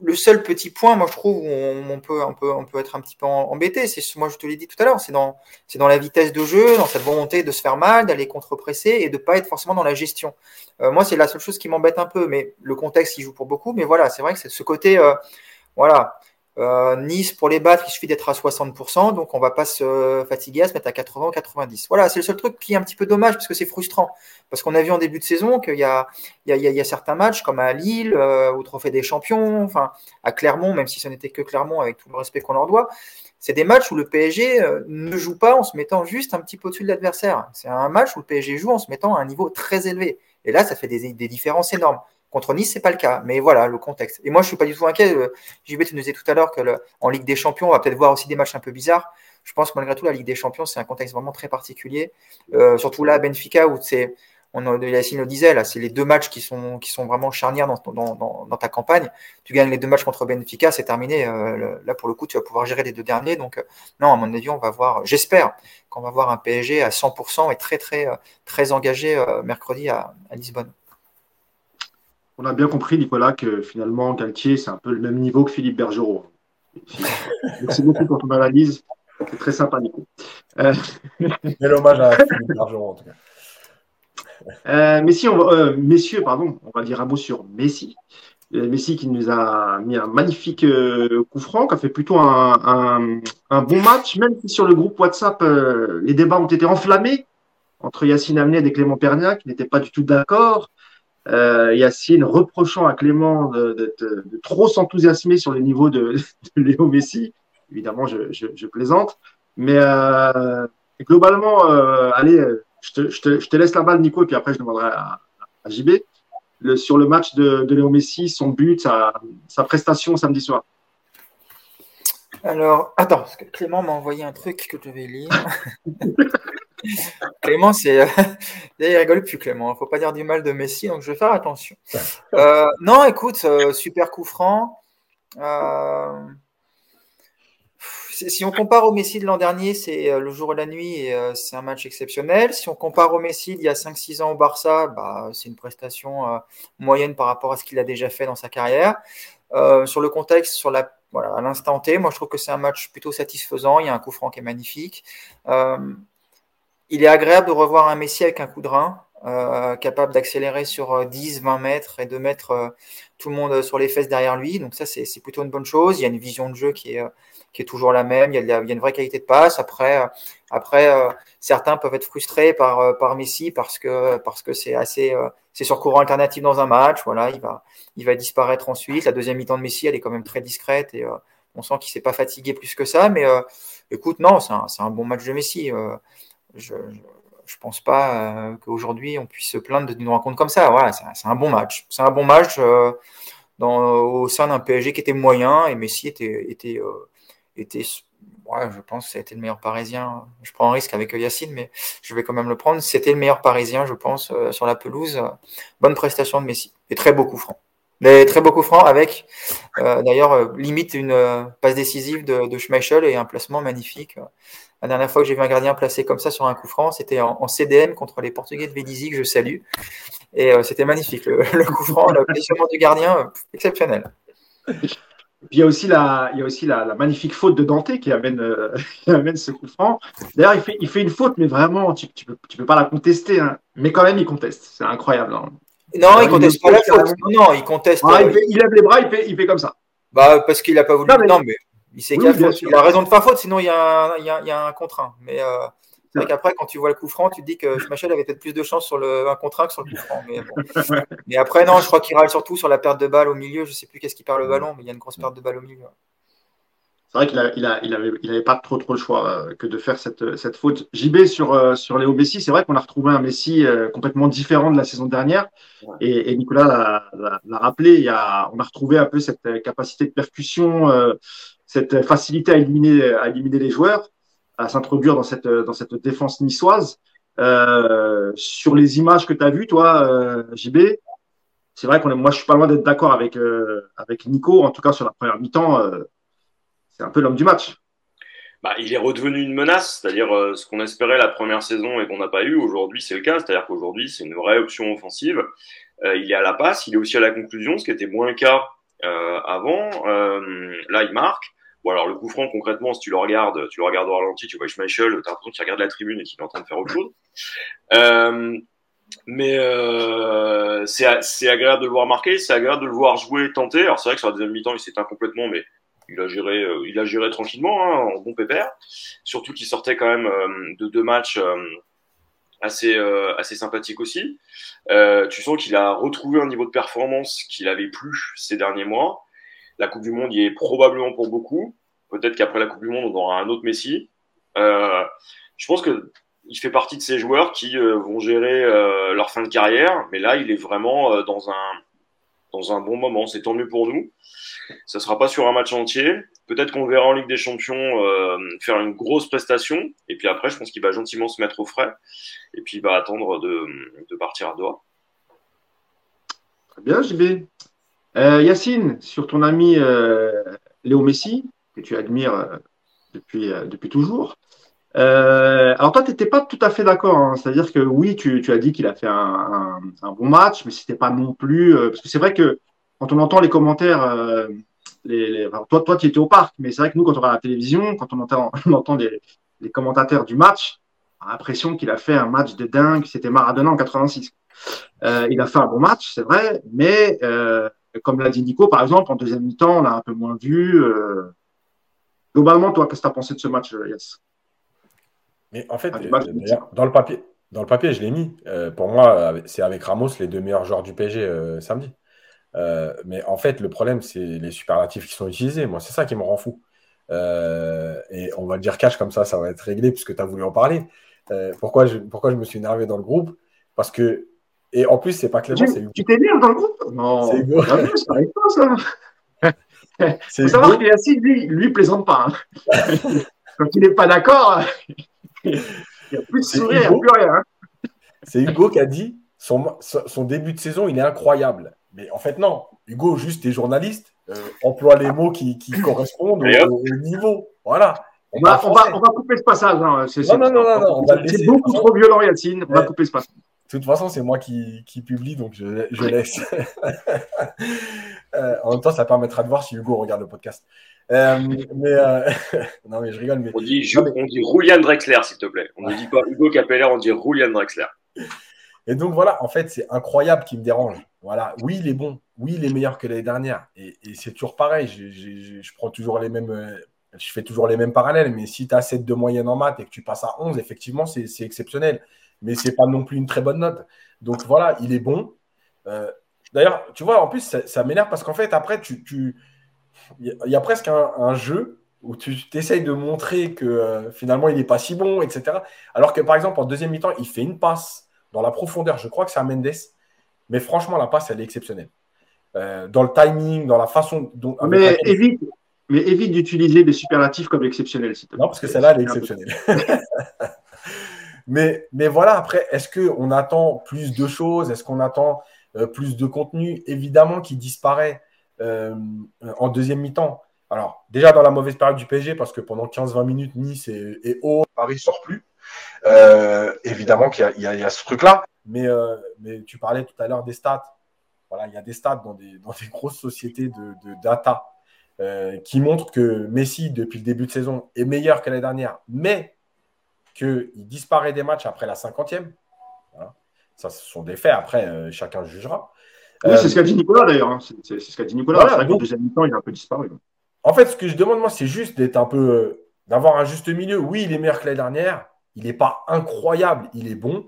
Speaker 3: le seul petit point, moi, je trouve, où on, peut, on peut, on peut être un petit peu embêté, c'est, moi, je te l'ai dit tout à l'heure, c'est dans, dans la vitesse de jeu, dans cette volonté de se faire mal, d'aller contre-presser et de pas être forcément dans la gestion. Euh, moi, c'est la seule chose qui m'embête un peu, mais le contexte, il joue pour beaucoup. Mais voilà, c'est vrai que c'est ce côté, euh, voilà, euh, nice, pour les battre, il suffit d'être à 60%, donc on va pas se fatiguer à se mettre à 80 ou 90. Voilà, c'est le seul truc qui est un petit peu dommage parce que c'est frustrant. Parce qu'on a vu en début de saison qu'il y y, a, certains matchs comme à Lille, euh, au Trophée des Champions, enfin à Clermont, même si ce n'était que Clermont avec tout le respect qu'on leur doit, c'est des matchs où le PSG euh, ne joue pas en se mettant juste un petit peu au-dessus de l'adversaire. C'est un match où le PSG joue en se mettant à un niveau très élevé. Et là, ça fait des différences énormes. Contre Nice, c'est pas le cas. Mais voilà le contexte. Et moi, je suis pas du tout inquiet. Euh, JB, tu nous disais tout à l'heure que en Ligue des Champions, on va peut-être voir aussi des matchs un peu bizarres. Je pense que malgré tout, la Ligue des Champions, c'est un contexte vraiment très particulier. Euh, surtout là, Benfica, où c'est on Yacine le disait, là, c'est les deux matchs qui sont, vraiment charnières dans, dans, ta campagne. Tu gagnes les deux matchs contre Benfica, c'est terminé. Euh, là, pour le coup, tu vas pouvoir gérer les deux derniers. Donc, non, à mon avis, on va voir, j'espère qu'on va voir un PSG à 100% et très, très, très engagé mercredi à, Lisbonne.
Speaker 1: On a bien compris, Nicolas, que finalement, Galtier, c'est un peu le même niveau que Philippe Bergerot. Merci beaucoup pour ton analyse. C'est très sympa, Nico.
Speaker 4: Quel hommage à Philippe Bergerot, en tout cas.
Speaker 1: Euh, Messi, on euh, messieurs, pardon, on va dire un mot sur Messi. Euh, Messi qui nous a mis un magnifique coup franc, qui a fait plutôt un, bon match, même si sur le groupe WhatsApp, les débats ont été enflammés entre Yacine Amned et Clément Pernia, qui n'étaient pas du tout d'accord. Yacine reprochant à Clément de, trop s'enthousiasmer sur le niveau de, Léo Messi. Évidemment, je, plaisante. Mais globalement, allez, je te, laisse la balle, Nico, et puis après, je demanderai à, JB. sur le match de, Léo Messi, son but, sa, prestation samedi soir.
Speaker 3: Alors, attends, parce que Clément m'a envoyé un truc que je vais lire. Clément, c'est. il rigole plus, Clément. Il ne faut pas dire du mal de Messi, donc je vais faire attention. Euh, non, écoute, euh, super coup franc. Euh, si on compare au Messi de l'an dernier, c'est euh, le jour et la nuit et euh, c'est un match exceptionnel. Si on compare au Messi il y a 5-6 ans au Barça, bah, c'est une prestation euh, moyenne par rapport à ce qu'il a déjà fait dans sa carrière. sur le contexte, sur la, voilà, à l'instant T, moi je trouve que c'est un match plutôt satisfaisant. Il y a un coup franc qui est magnifique. Il est agréable de revoir un Messi avec un coup de rein. capable d'accélérer sur 10, 20 mètres et de mettre tout le monde sur les fesses derrière lui. Donc ça, c'est plutôt une bonne chose. Il y a une vision de jeu qui est, qui est toujours la même. Il y a, une vraie qualité de passe. Après, euh, après euh, certains peuvent être frustrés par, euh, par Messi parce que parce que c'est assez c'est sur courant alternatif dans un match. Voilà, il va il va disparaître ensuite. La deuxième mi-temps de Messi, elle est quand même très discrète et on sent qu'il s'est pas fatigué plus que ça. Mais écoute, non, c'est un, un, bon match de Messi. Je, je pense pas qu'aujourd'hui on puisse se plaindre d'une rencontre comme ça. Voilà, c'est un bon match. C'est un bon match dans, au sein d'un PSG qui était moyen et Messi était, était, était, ouais, je pense, que ça a été le meilleur Parisien. Je prends un risque avec Yacine, mais je vais quand même le prendre. C'était le meilleur Parisien, je pense, euh, sur la pelouse. Bonne prestation de Messi et très beau coup franc. Mais très beau coup franc avec, euh, d'ailleurs, euh, limite une passe décisive de, Schmeichel et un placement magnifique. La dernière fois que j'ai vu un gardien placé comme ça sur un coup franc, c'était en, CDM contre les Portugais de Vélizy, que je salue. Et c'était magnifique. Le, coup franc, le positionnement du gardien, exceptionnel
Speaker 1: il y a aussi la, il y a aussi la, magnifique faute de Dante qui amène, euh, amène ce coup franc. D'ailleurs, il fait, il fait une faute, mais vraiment, tu ne peux, tu peux pas la contester. Hein. Mais quand même, il conteste. C'est incroyable. Hein.
Speaker 3: Non, il conteste pas la faute. Non, il conteste.
Speaker 1: Ah, il, lève les bras, il fait, il fait comme ça.
Speaker 3: Bah, parce qu'il n'a pas voulu. Non, mais, il sait qu'il a, raison de faire faute, sinon il y a un, il y a, il y a un contre Mais euh, c'est vrai qu'après, quand tu vois le coup franc, tu te dis que Schmeichel avait peut-être plus de chance sur le, un contre que sur le coup franc. Mais, après, non, je crois qu'il râle surtout sur la perte de balle au milieu. Je ne sais plus qu'est-ce qui perd le ballon, mais il y a une grosse perte de balle au milieu.
Speaker 1: C'est vrai qu'il n'avait il avait, il pas trop, trop le choix euh, que de faire cette, cette faute. JB sur, euh, sur Léo Messi, c'est vrai qu'on a retrouvé un Messi euh, complètement différent de la saison dernière. Et, Nicolas l'a rappelé, il y a, on a retrouvé un peu cette capacité de percussion, cette facilité à éliminer, à éliminer les joueurs à s'introduire dans cette, dans cette défense niçoise. Euh, sur les images que tu as vues, toi, euh, JB, c'est vrai qu'on est, moi, je suis pas loin d'être d'accord avec, euh, avec Nico. En tout cas, sur la première mi-temps, c'est un peu l'homme du match.
Speaker 2: Bah, il est redevenu une menace, c'est-à-dire ce qu'on espérait la première saison et qu'on n'a pas eu. Aujourd'hui, c'est le cas, c'est-à-dire qu'aujourd'hui, c'est une vraie option offensive. il est à la passe, il est aussi à la conclusion, ce qui était moins le cas avant. là, il marque. Bon, alors le coup franc, concrètement, si tu le regardes, tu le regardes au ralenti, tu vois Schmeichel, t'as l'impression qu'il regarde la tribune et qu'il est en train de faire autre chose. Euh, mais euh, c'est agréable de le voir marquer, c'est agréable de le voir jouer, tenter. Alors c'est vrai que sur la deuxième mi-temps, il s'éteint complètement, mais il a géré, euh, il a géré tranquillement, hein, en bon pépère. Surtout qu'il sortait quand même euh, de deux matchs euh, assez assez sympathiques aussi. tu sens qu'il a retrouvé un niveau de performance qu'il avait plus ces derniers mois. La Coupe du Monde y est probablement pour beaucoup. Peut-être qu'après la Coupe du Monde, on aura un autre Messi. Euh, je pense que il fait partie de ces joueurs qui euh, vont gérer euh, leur fin de carrière, mais là, il est vraiment dans un dans un bon moment. C'est tant mieux pour nous. Ça sera pas sur un match entier. Peut-être qu'on verra en Ligue des Champions faire une grosse prestation. Et puis après, je pense qu'il va gentiment se mettre au frais. Et puis il va attendre de, de partir à Doha.
Speaker 1: Très bien, JB. Yacine, sur ton ami Léo Messi, que tu admires euh, depuis, euh, depuis toujours. Euh, alors toi, tu n'étais pas tout à fait d'accord. Hein. C'est-à-dire que oui, tu, tu as dit qu'il a fait un, bon match, mais c'était pas non plus. Parce que c'est vrai que quand on entend les commentaires, toi, toi, tu étais au parc, mais c'est vrai que nous, quand on regarde la télévision, quand on entend, on entend les, les commentateurs du match, on a l'impression qu'il a fait un match de dingue. C'était Maradona en 86. Euh, il a fait un bon match, c'est vrai, mais comme l'a dit Nico, par exemple, en deuxième mi-temps, on l'a un peu moins vu. Globalement, toi, qu'est-ce que tu as pensé de ce match, Yes
Speaker 4: Mais en fait, ah, dans le papier, dans le papier, je l'ai mis. Euh, pour moi, c'est avec Ramos les deux meilleurs joueurs du PSG euh, samedi. Euh, mais en fait, le problème, c'est les superlatifs qui sont utilisés. Moi, c'est ça qui me rend fou. et on va le dire cash comme ça, ça va être réglé puisque tu as voulu en parler. pourquoi, je, pourquoi je me suis énervé dans le groupe? Parce que et en plus, c'est pas Clément, c'est
Speaker 1: Hugo. Tu t'énerves dans le groupe? Non, c'est Hugo. Ah, ça pas, ça. Il faut savoir que Yacine, lui, lui plaisante pas. Hein. Quand il n'est pas d'accord, il n'y a plus de sourire, il n'y a plus rien. Hein.
Speaker 4: C'est Hugo qui a dit son, son début de saison, il est incroyable. Mais en fait, non. Hugo, juste des journalistes, euh, emploie les mots qui, qui correspondent au, au, niveau. Voilà.
Speaker 1: On va, on, va, on va, couper ce passage. Hein.
Speaker 4: C'est, non, non, non, non,
Speaker 1: non C'est beaucoup trop violent, Yacine. On va couper ce passage.
Speaker 4: De toute façon, c'est moi qui, qui, publie, donc je, je laisse. euh, en même temps, ça permettra de voir si Hugo regarde le podcast. Euh, mais euh... non, mais je rigole. Mais...
Speaker 2: On dit, je, on dit Julian Drexler, s'il te plaît. On ne dit pas Hugo Capeller, on dit Julian Drexler.
Speaker 4: Et donc voilà, en fait, c'est incroyable qui me dérange. Voilà, oui, il est bon. Oui, il est meilleur que l'année dernière. Et, et c'est toujours pareil. Je, je, je, prends toujours les mêmes. Je fais toujours les mêmes parallèles. Mais si tu as 7 de moyenne en maths et que tu passes à 11, effectivement, c'est exceptionnel mais c'est pas non plus une très bonne note. Donc voilà, il est bon. Euh, D'ailleurs, tu vois, en plus, ça, ça m'énerve parce qu'en fait, après, tu, tu... il y a presque un, un jeu où tu essayes de montrer que euh, finalement, il n'est pas si bon, etc. Alors que, par exemple, en deuxième mi-temps, il fait une passe dans la profondeur. Je crois que c'est à Mendes. Mais franchement, la passe, elle est exceptionnelle. Euh, dans le timing, dans la façon dont.
Speaker 1: Mais évite, mais évite d'utiliser des superlatifs comme exceptionnels.
Speaker 4: Non, parce que celle-là, elle est exceptionnelle. Mais, mais voilà, après, est-ce qu'on attend plus de choses? Est-ce qu'on attend euh, plus de contenu? Évidemment qui disparaît euh, en deuxième mi-temps. Alors, déjà dans la mauvaise période du PSG, parce que pendant 15-20 minutes, Nice est, est, haut, Paris ne sort plus. Euh, évidemment qu'il y, y, a ce truc-là. Mais, mais tu parlais tout à l'heure des stats. Voilà, il y a des stats dans des, dans des grosses sociétés de, de data qui montrent que Messi, depuis le début de saison, est meilleur que l'année dernière. Mais qu'il disparaît des matchs après la cinquantième. Voilà. Ça, ce sont des faits. Après, euh, chacun jugera.
Speaker 1: Oui, c'est ce qu'a dit Nicolas d'ailleurs. Hein. C'est ce qu'a dit Nicolas. Voilà, deuxième mi-temps, il a un peu disparu.
Speaker 4: En fait, ce que je demande, moi, c'est juste d'être un peu. Euh, d'avoir un juste milieu. Oui, il est meilleur que l'année dernière. Il n'est pas incroyable. Il est bon.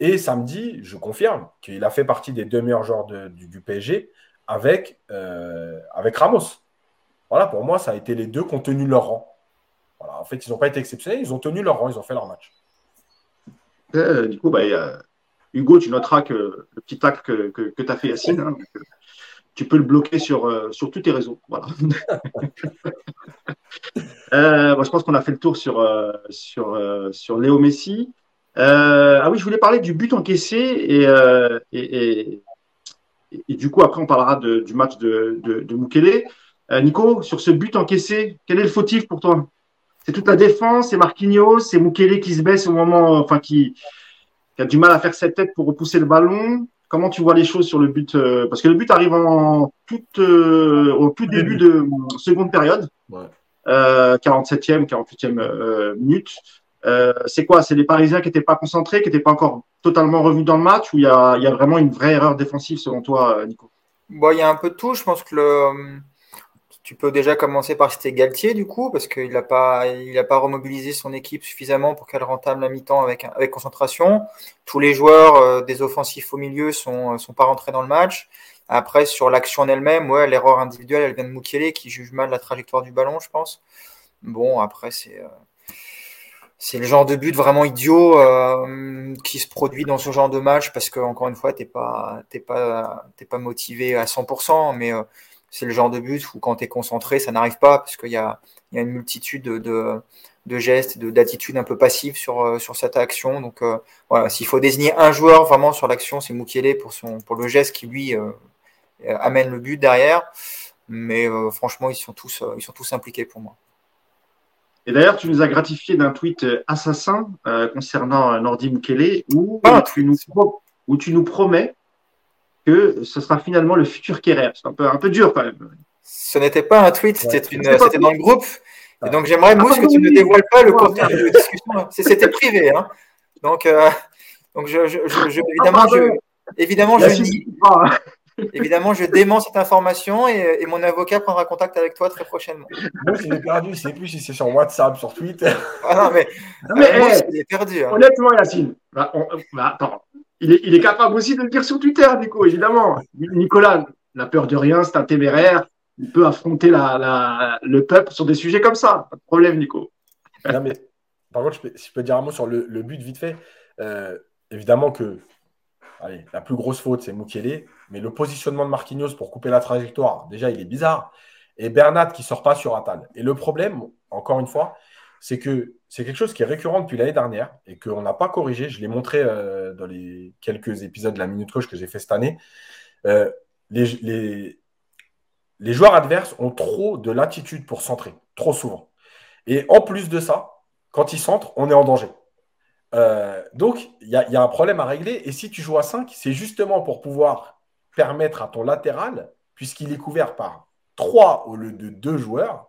Speaker 4: Et samedi, je confirme qu'il a fait partie des deux meilleurs joueurs de, du, du, PSG avec, euh, avec Ramos. Voilà, pour moi, ça a été les deux qui ont tenu leur rang. Voilà. En fait, ils n'ont pas été exceptionnels, ils ont tenu leur rang, ils ont fait leur match.
Speaker 1: Euh, du coup, bah. Hugo, tu noteras que le petit tac que, que, que tu as fait, Yacine, hein, tu peux le bloquer sur, euh, sur tous tes réseaux. Voilà. euh, bon, je pense qu'on a fait le tour sur, sur, sur Léo Messi. ah oui, je voulais parler du but encaissé et, et, et, et, du coup, après, on parlera de, du match de, de, de Mukele. Nico, sur ce but encaissé, quel est le fautif pour toi? C'est toute la défense, c'est Marquinhos, c'est Mukele qui se baisse au moment, enfin qui, qui, a du mal à faire cette tête pour repousser le ballon. Comment tu vois les choses sur le but euh, Parce que le but arrive en toute, euh, au tout début de seconde période, ouais. euh, 47e, 48e euh, minute. Euh, c'est quoi? C'est les Parisiens qui n'étaient pas concentrés, qui n'étaient pas encore totalement revenus dans le match, ou il y a, y a, vraiment une vraie erreur défensive selon toi, Nico?
Speaker 3: Bon, il y a un peu de tout. Je pense que le tu peux déjà commencer par citer Galtier, du coup, parce qu'il n'a pas, pas remobilisé son équipe suffisamment pour qu'elle rentable la mi-temps avec, concentration. Tous les joueurs euh, des offensifs au milieu sont, euh, sont pas rentrés dans le match. Après, sur l'action en elle-même, ouais, l'erreur individuelle, elle vient de Moukielé qui juge mal la trajectoire du ballon, je pense. Bon, après, c'est. Euh, c'est le genre de but vraiment idiot qui se produit dans ce genre de match parce que encore une fois t'es pas pas pas motivé à 100% mais c'est le genre de but où quand tu es concentré ça n'arrive pas parce qu'il y a, y a une multitude de, de, gestes d'attitudes un peu passives sur, euh, sur cette action. Donc voilà. S'il faut désigner un joueur vraiment sur l'action c'est Mukele pour son pour le geste qui lui amène le but derrière. Mais franchement ils sont tous ils sont tous impliqués pour moi.
Speaker 1: Et d'ailleurs, tu nous as gratifié d'un tweet euh, assassin euh, concernant euh, Nordi Mukele où,
Speaker 3: ah,
Speaker 1: tu nous où tu nous promets que ce sera finalement le futur Kerrer. C'est un peu, un peu dur quand même.
Speaker 3: Ce n'était pas un tweet, c'était dans le groupe. Et donc j'aimerais, ah, Mousse, que tu ne dévoiles pas le contenu de discussion. C'était privé. Hein. Donc, donc je, je, je, évidemment, ah, je, évidemment, je nie. Évidemment, je dément cette information et, mon avocat prendra contact avec toi très prochainement.
Speaker 4: Moi, il est perdu, c'est plus si c'est sur WhatsApp, sur Twitter.
Speaker 3: Ah non, mais,
Speaker 1: mais il est perdu. Hein. Honnêtement, Yacine, bah, bah, attends, il est, capable aussi de le dire sur Twitter, Nico, évidemment. Nicolas n'a peur de rien, c'est un téméraire. Il peut affronter le peuple sur des sujets comme ça. Pas de problème, Nico.
Speaker 4: Non, mais par contre, je peux, je peux dire un mot sur le, but vite fait. Euh, évidemment que la plus grosse faute, c'est Mukele. Mais le positionnement de Marquinhos pour couper la trajectoire, déjà, il est bizarre. Et Bernat qui sort pas sur Atal. Et le problème, encore une fois, c'est que c'est quelque chose qui est récurrent depuis l'année dernière et qu'on n'a pas corrigé. Je l'ai montré euh, dans les quelques épisodes de la Minute Coach que j'ai fait cette année. Euh, les, joueurs adverses ont trop de latitude pour centrer, trop souvent. Et en plus de ça, quand ils centrent, on est en danger. Euh, donc, il y, y, a un problème à régler. Et si tu joues à 5, c'est justement pour pouvoir permettre à ton latéral, puisqu'il est couvert par trois au lieu de deux joueurs,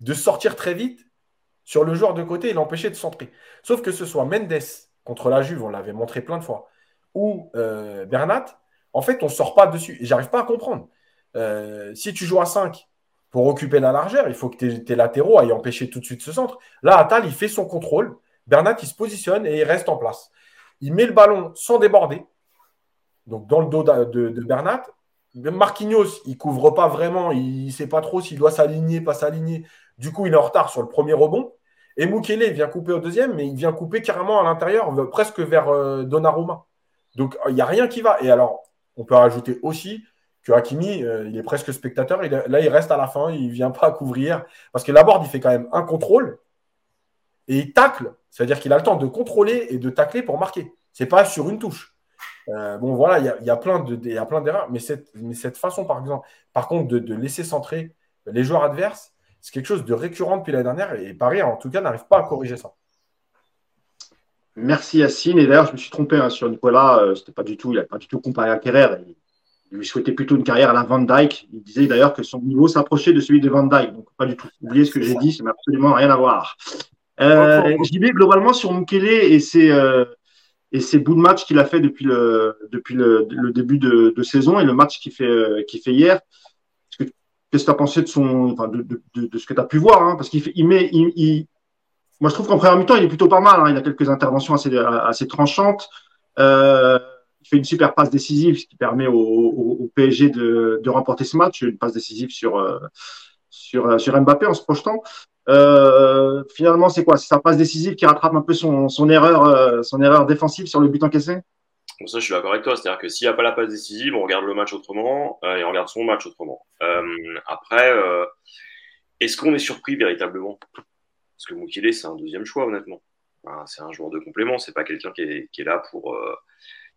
Speaker 4: de sortir très vite sur le joueur de côté et l'empêcher de centrer. Sauf que ce soit Mendes contre la Juve, on l'avait montré plein de fois, ou euh, Bernat, en fait, on ne sort pas dessus. Et j'arrive pas à comprendre. Euh, si tu joues à 5 pour occuper la largeur, il faut que tes, latéraux aillent empêcher tout de suite ce centre. Là, Atal, il fait son contrôle. Bernat, il se positionne et il reste en place. Il met le ballon sans déborder donc dans le dos de, de, Bernat. Marquinhos, il couvre pas vraiment, il ne sait pas trop s'il doit s'aligner, pas s'aligner. Du coup, il est en retard sur le premier rebond. Et Mukele vient couper au deuxième, mais il vient couper carrément à l'intérieur, presque vers euh, Donnarumma. Donc, il n'y a rien qui va. Et alors, on peut rajouter aussi que Hakimi, euh, il est presque spectateur. là, il reste à la fin, il ne vient pas couvrir. Parce que Laborde, il fait quand même un contrôle et il tacle. C'est-à-dire qu'il a le temps de contrôler et de tacler pour marquer. Ce n'est pas sur une touche. Euh, bon, voilà, il y a, y a, plein d'erreurs, mais cette, mais cette façon, par exemple, par contre, de, laisser centrer les joueurs adverses, c'est quelque chose de récurrent depuis l'année dernière et Paris, en tout cas, n'arrive pas à corriger ça.
Speaker 1: Merci Yacine. Et d'ailleurs, je me suis trompé hein, sur Nicolas. Euh, c'était pas du tout, il n'a pas du tout comparé à Kerrer. Il, lui souhaitait plutôt une carrière à la Van Dyke. Il disait d'ailleurs que son niveau s'approchait de celui de Van Dyke. Donc, pas du tout. Oubliez ce que j'ai dit, ça n'a absolument rien à voir. Euh, J'y vais globalement sur Mukele et c'est euh, et ces bouts de match qu'il a fait depuis le, depuis le, début de, saison et le match qu'il fait, euh, qu'il fait hier. Qu'est-ce que tu as pensé de, son, enfin de, de, ce que tu as pu voir hein, Parce qu'il il met. Il, moi, je trouve qu'en première mi-temps, il est plutôt pas mal. Hein, il a quelques interventions assez, assez tranchantes. Euh, il fait une super passe décisive, ce qui permet au, PSG de, de remporter ce match. Une passe décisive sur, euh, sur, sur Mbappé en se projetant. Euh, finalement, c'est quoi? C'est sa passe décisive qui rattrape un peu son, son erreur, euh, son erreur défensive sur le but encaissé?
Speaker 2: Bon, ça, je suis d'accord avec toi. C'est-à-dire que s'il n'y a pas la passe décisive, on regarde le match autrement euh, et on regarde son match autrement. après, est-ce qu'on est surpris véritablement? Parce que Moukile, c'est un deuxième choix, honnêtement. c'est un joueur de complément. C'est pas quelqu'un qui est, qui est, là pour.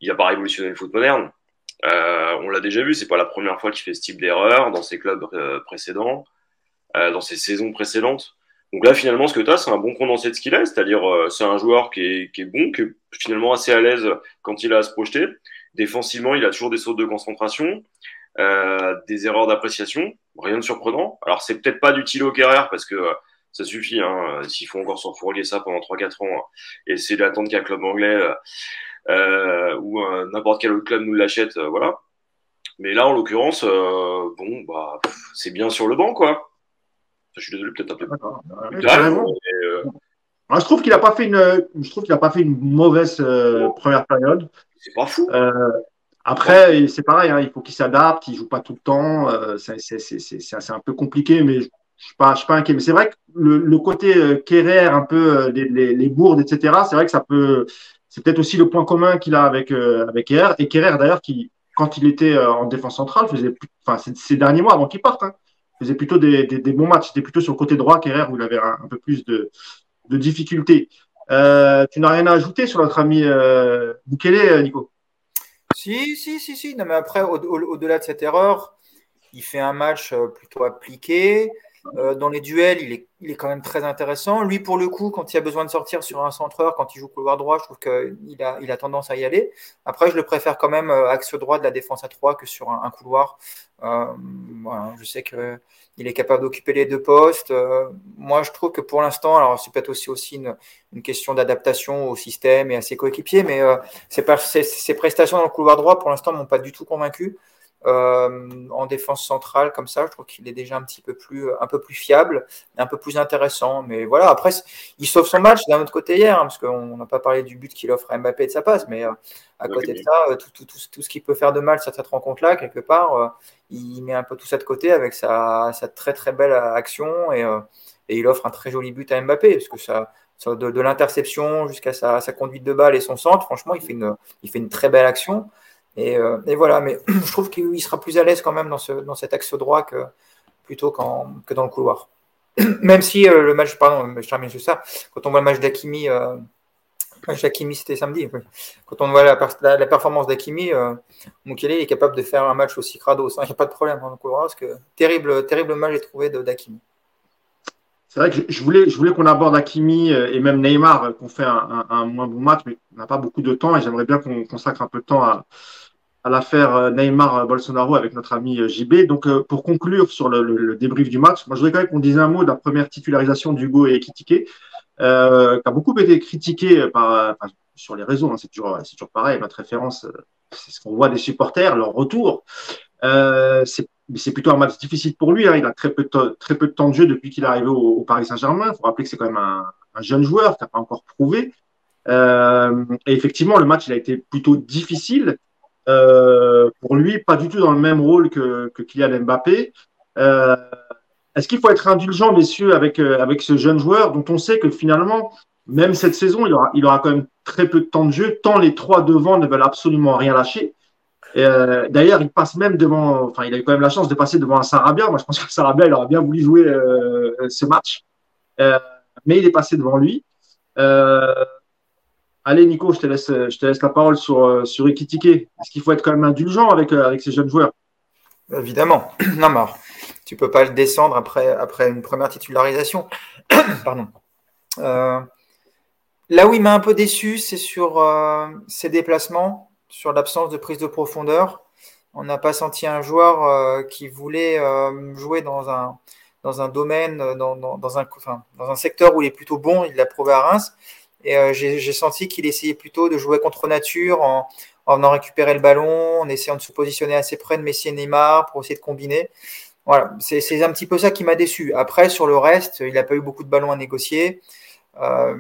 Speaker 2: il n'a pas révolutionné le foot moderne. on l'a déjà vu. C'est pas la première fois qu'il fait ce type d'erreur dans ses clubs précédents, dans ses saisons précédentes. Donc là, finalement, ce que tu as, c'est un bon condensé de ce qu'il est, c'est-à-dire euh, c'est un joueur qui est, qui est bon, qui est finalement assez à l'aise quand il a à se projeter. Défensivement, il a toujours des sautes de concentration, euh, des erreurs d'appréciation, rien de surprenant. Alors c'est peut-être pas du Tilo Kerrer parce que euh, ça suffit, hein, s'il faut encore s'enfourguer ça pendant 3-4 ans et essayer d'attendre qu'un club anglais ou n'importe quel autre club nous l'achète, voilà. Mais là, en l'occurrence, bon, bah, c'est bien sur le banc, quoi. Je suis désolé, peut-être un peu.
Speaker 1: Euh, je trouve qu'il n'a pas fait une, je trouve qu'il a pas fait une mauvaise euh, première période.
Speaker 2: C'est pas fou.
Speaker 1: Euh, après, c'est pareil, hein, il faut qu'il s'adapte, il joue pas tout le temps. c'est un peu compliqué, mais je suis pas, je suis pas inquiet. Mais c'est vrai que le, côté euh, un peu les, les, bourdes, etc. C'est vrai que ça peut, c'est peut-être aussi le point commun qu'il a avec avec Kerrer. Et Kerrer d'ailleurs qui, quand il était en défense centrale, faisait, enfin ces derniers mois avant qu'il parte, hein, faisait plutôt des, des, bons matchs. C'était plutôt sur le côté droit Kerrer où il avait un, peu plus de, de difficultés. Euh, tu n'as rien à ajouter sur notre ami euh, Bukele, Nico?
Speaker 3: Si, si, si, si. Non, mais après, au-delà de cette erreur, il fait un match euh, plutôt appliqué. Euh, dans les duels, il est, il est, quand même très intéressant. Lui, pour le coup, quand il a besoin de sortir sur un centreur, quand il joue couloir droit, je trouve qu'il a, il a tendance à y aller. Après, je le préfère quand même euh, axe droit de la défense à 3 que sur un, couloir. Euh, je sais qu'il est capable d'occuper les deux postes. Moi, je trouve que pour l'instant, alors c'est peut-être aussi, aussi une, une question d'adaptation au système et à ses coéquipiers, mais ses, ses, prestations dans le couloir droit, pour l'instant, m'ont pas du tout convaincu. Euh, en défense centrale comme ça. Je trouve qu'il est déjà un petit peu plus, un peu plus fiable, un peu plus intéressant. Mais voilà, après, il sauve son match d'un autre côté hier, hein, parce qu'on n'a pas parlé du but qu'il offre à Mbappé et de sa passe, mais euh, à côté de ça, euh, tout, tout, tout, tout, ce qui peut faire de mal sur cette rencontre-là, quelque part, il met un peu tout ça de côté avec sa, sa très très belle action et, et, il offre un très joli but à Mbappé, parce que ça, de, de l'interception jusqu'à sa, sa, conduite de balle et son centre, franchement, il fait une, il fait une très belle action. Euh, et, voilà, mais je trouve qu'il sera plus à l'aise quand même dans, ce, dans cet axe droit que, plutôt que dans le couloir. même si euh, le match, pardon, je termine juste ça, quand on voit le match d'Akimi, euh, c'était samedi, quand on voit la, performance d'Akimi, euh, Mukele est capable de faire un match aussi crado, il n'y a pas de problème dans le couloir, parce que terrible, terrible match j'ai trouvé d'Akimi.
Speaker 1: C'est vrai que je voulais, je voulais qu'on aborde Hakimi et même Neymar, qu'on fait un, moins bon match, mais on n'a pas beaucoup de temps et j'aimerais bien qu'on consacre un peu de temps à, à l'affaire euh, Neymar-Bolsonaro avec notre ami euh, JB. Donc, euh, pour conclure sur le, débrief du match, moi, je voudrais quand même qu'on dise un mot de la première titularisation d'Hugo et Ekitike, euh, qui a beaucoup été critiqué par, sur les réseaux. Hein, c'est toujours, pareil. Notre référence, c'est ce qu'on voit des supporters, leur retour. Euh, c'est plutôt un match difficile pour lui. Hein. Il a très peu, de, très peu de temps de jeu depuis qu'il est arrivé au, Paris Saint-Germain. Il faut rappeler que c'est quand même un, un, jeune joueur qui n'a pas encore prouvé. Euh, et effectivement, le match il a été plutôt difficile. Euh, pour lui, pas du tout dans le même rôle que, que Kylian Mbappé. Euh, Est-ce qu'il faut être indulgent, messieurs, avec, euh, avec ce jeune joueur dont on sait que finalement, même cette saison, il aura, il aura quand même très peu de temps de jeu, tant les trois devant ne veulent absolument rien lâcher. Euh, D'ailleurs, il passe même devant, enfin, il a eu quand même la chance de passer devant un Sarabia. Moi, je pense que Sarabia, il aurait bien voulu jouer euh, ce match, mais il est passé devant lui. Euh, Allez, Nico, je te laisse, la parole sur, euh, sur Ekitike. Est-ce qu'il faut être quand même indulgent avec, euh, ces jeunes joueurs?
Speaker 3: Évidemment. Non, mais tu peux pas le descendre après, une première titularisation. Pardon. Euh, là où il m'a un peu déçu, c'est sur ses déplacements, sur l'absence de prise de profondeur. On n'a pas senti un joueur qui voulait jouer dans un, domaine, dans, dans un secteur où il est plutôt bon. Il l'a prouvé à Reims. Et euh, j'ai senti qu'il essayait plutôt de jouer contre nature en, en récupérer le ballon, en essayant de se positionner assez près de Messi et Neymar pour essayer de combiner. Voilà, c'est un petit peu ça qui m'a déçu. Après, sur le reste, il n'a pas eu beaucoup de ballons à négocier. Euh,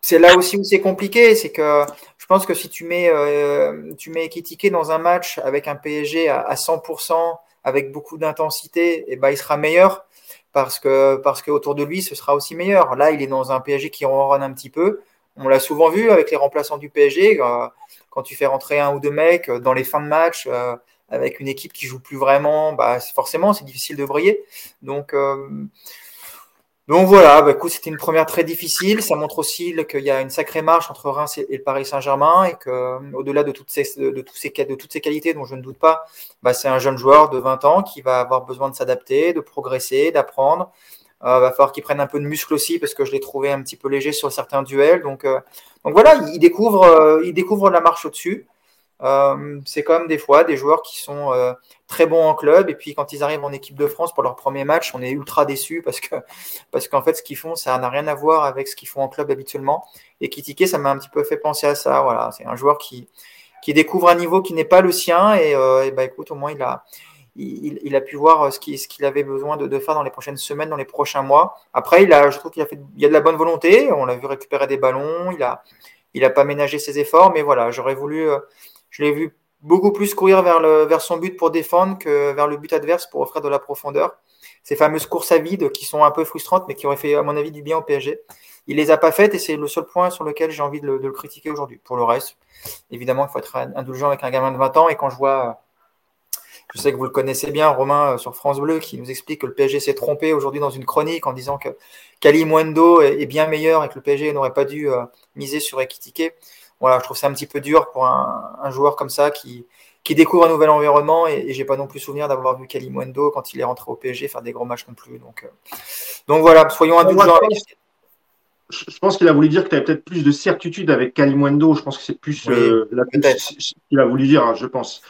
Speaker 3: c'est là aussi où c'est compliqué, c'est que je pense que si tu mets, euh, tu mets dans un match avec un PSG à, à 100%, avec beaucoup d'intensité, eh ben il sera meilleur parce que parce qu'autour de lui, ce sera aussi meilleur. Là, il est dans un PSG qui ronronne un petit peu. On l'a souvent vu avec les remplaçants du PSG, euh, quand tu fais rentrer un ou deux mecs euh, dans les fins de match euh, avec une équipe qui joue plus vraiment, bah, forcément, c'est difficile de briller. Donc, donc voilà, bah, c'était une première très difficile. Ça montre aussi qu'il y a une sacrée marche entre Reims et le Paris Saint-Germain et que, au-delà de toutes ces, de, toutes ces qualités dont je ne doute pas, bah, c'est un jeune joueur de 20 ans qui va avoir besoin de s'adapter, de progresser, d'apprendre. Euh, va falloir qu'il prenne un peu de muscle aussi parce que je l'ai trouvé un petit peu léger sur certains duels. Donc, euh, voilà, il découvre, euh, il découvre la marche au-dessus. Euh, c'est comme des fois des joueurs qui sont euh, très bons en club et puis quand ils arrivent en équipe de France pour leur premier match, on est ultra déçus parce que parce qu'en fait ce qu'ils font ça n'a rien à voir avec ce qu'ils font en club habituellement. Et Kitike, ça m'a un petit peu fait penser à ça. Voilà, c'est un joueur qui qui découvre un niveau qui n'est pas le sien et, euh, bah écoute au moins il a il, a pu voir ce qu'il ce qu'il avait besoin de, faire dans les prochaines semaines, dans les prochains mois. Après, il a, je trouve qu'il a fait, il y a de la bonne volonté. On l'a vu récupérer des ballons. Il a, il a pas ménagé ses efforts, mais voilà, j'aurais voulu, je l'ai vu beaucoup plus courir vers, son but pour défendre que vers le but adverse pour offrir de la profondeur. ces fameuses courses à vide qui sont un peu frustrantes, mais qui auraient fait, à mon avis, du bien au PSG. Il les a pas faites et c'est le seul point sur lequel j'ai envie de le, critiquer aujourd'hui. Pour le reste, évidemment, il faut être indulgent avec un gamin de 20 ans. Et quand je vois, je sais que vous le connaissez bien, Romain euh, sur France Bleu, qui nous explique que le PSG s'est trompé aujourd'hui dans une chronique en disant que Kali Mwendo est bien meilleur et que le PSG n'aurait pas dû euh, miser sur Ekitike. Voilà, je trouve ça un petit peu dur pour un, joueur comme ça qui, qui découvre un nouvel environnement et, et j'ai pas non plus souvenir d'avoir vu Kali Mwendo quand il est rentré au PSG faire des gros matchs non plus. Donc, euh, donc voilà, soyons indulgents avec
Speaker 1: je pense qu'il a voulu dire que tu avais peut-être plus de certitude avec Kalimwendo. Je pense que c'est plus euh, la ce qu'il a voulu dire, hein, je pense.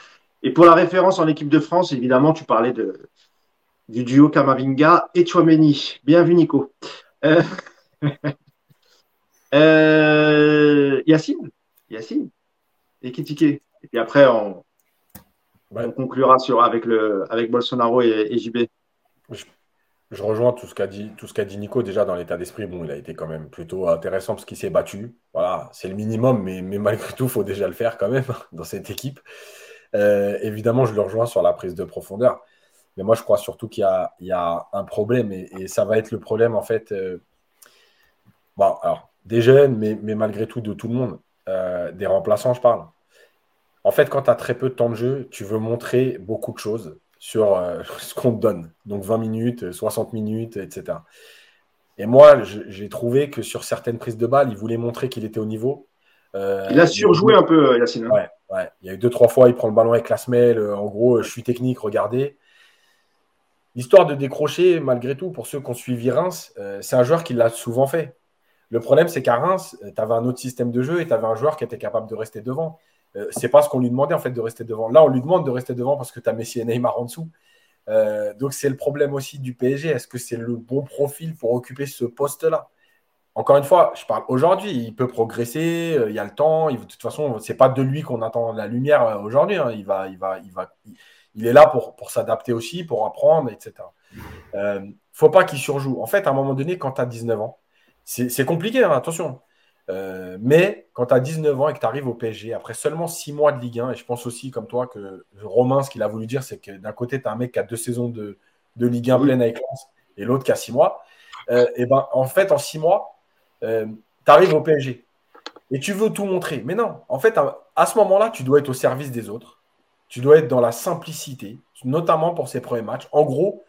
Speaker 1: Et pour la référence en équipe de France, évidemment, tu parlais de, du duo Kamavinga et Chouameni. Bienvenue, Nico. Euh, euh, Yacine? Yacine Et Kitike. Et puis après, on, on conclura sur, avec, le, avec Bolsonaro et, et JB.
Speaker 4: Je rejoins tout ce qu'a dit, tout ce qu'a dit Nico déjà dans l'état d'esprit. Bon, il a été quand même plutôt intéressant parce qu'il s'est battu. Voilà, c'est le minimum, mais, mais malgré tout, il faut déjà le faire quand même dans cette équipe. Euh, évidemment, je le rejoins sur la prise de profondeur. Mais moi, je crois surtout qu'il y, a, un problème et, ça va être le problème en fait. Euh, bon, alors, des jeunes, mais, mais, malgré tout de tout le monde. Euh, des remplaçants, je parle. En fait, quand tu as très peu de temps de jeu, tu veux montrer beaucoup de choses sur euh, ce qu'on te donne. Donc 20 minutes, 60 minutes, etc. Et moi, j'ai trouvé que sur certaines prises de balles, il voulait montrer qu'il était au niveau.
Speaker 1: Euh, il a surjoué un peu, Yacine.
Speaker 4: Hein. Ouais, ouais. Il y a eu deux, trois fois, il prend le ballon avec la semelle. en gros, je suis technique, regardez. L'histoire de décrocher, malgré tout, pour ceux qui ont suivi Reims, c'est un joueur qui l'a souvent fait. Le problème, c'est qu'à Reims, tu avais un autre système de jeu et tu avais un joueur qui était capable de rester devant. Euh, c'est pas ce qu'on lui demandait en fait de rester devant. Là, on lui demande de rester devant parce que tu as Messi et Neymar en dessous. Euh, donc c'est le problème aussi du PSG. Est-ce que c'est le bon profil pour occuper ce poste-là? Encore une fois, je parle aujourd'hui. Il peut progresser. Euh, il y a le temps. De toute façon, c'est pas de lui qu'on attend la lumière aujourd'hui. Hein. Il va, il va, il va. Il, est là pour, s'adapter aussi, pour apprendre, etc. Euh, faut pas qu'il surjoue. En fait, à un moment donné, quand tu as 19 ans, c'est compliqué. Hein, attention. Euh, mais quand tu as 19 ans et que tu arrives au PSG, après seulement 6 mois de Ligue 1, et je pense aussi, comme toi, que Romain, ce qu'il a voulu dire, c'est que d'un côté, tu as un mec qui a deux saisons de, de Ligue 1 pleine avec Lens, et l'autre qui a 6 mois. Euh, et ben, en fait, en 6 mois, euh, tu arrives au PSG. Et tu veux tout montrer. Mais non, en fait, à, ce moment-là, tu dois être au service des autres. Tu dois être dans la simplicité, notamment pour ces premiers matchs. En gros,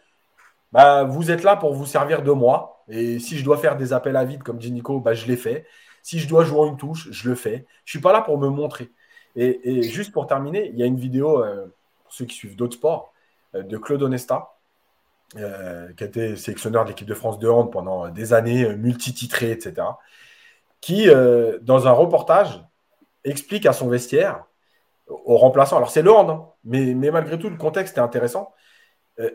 Speaker 4: bah, vous êtes là pour vous servir de moi. Et si je dois faire des appels à vide, comme dit Nico, bah, je l'ai fait. Si je dois jouer une touche, je le fais. Je ne suis pas là pour me montrer. Et, juste pour terminer, il y a une vidéo, euh, pour ceux qui suivent d'autres sports, euh, de Claude Onesta, euh, qui a été sélectionneur de l'équipe de France de hand pendant des années, multititré, etc., qui, dans un reportage, explique à son vestiaire, au remplaçant, alors c'est le hand, hein, mais, malgré tout, le contexte est intéressant.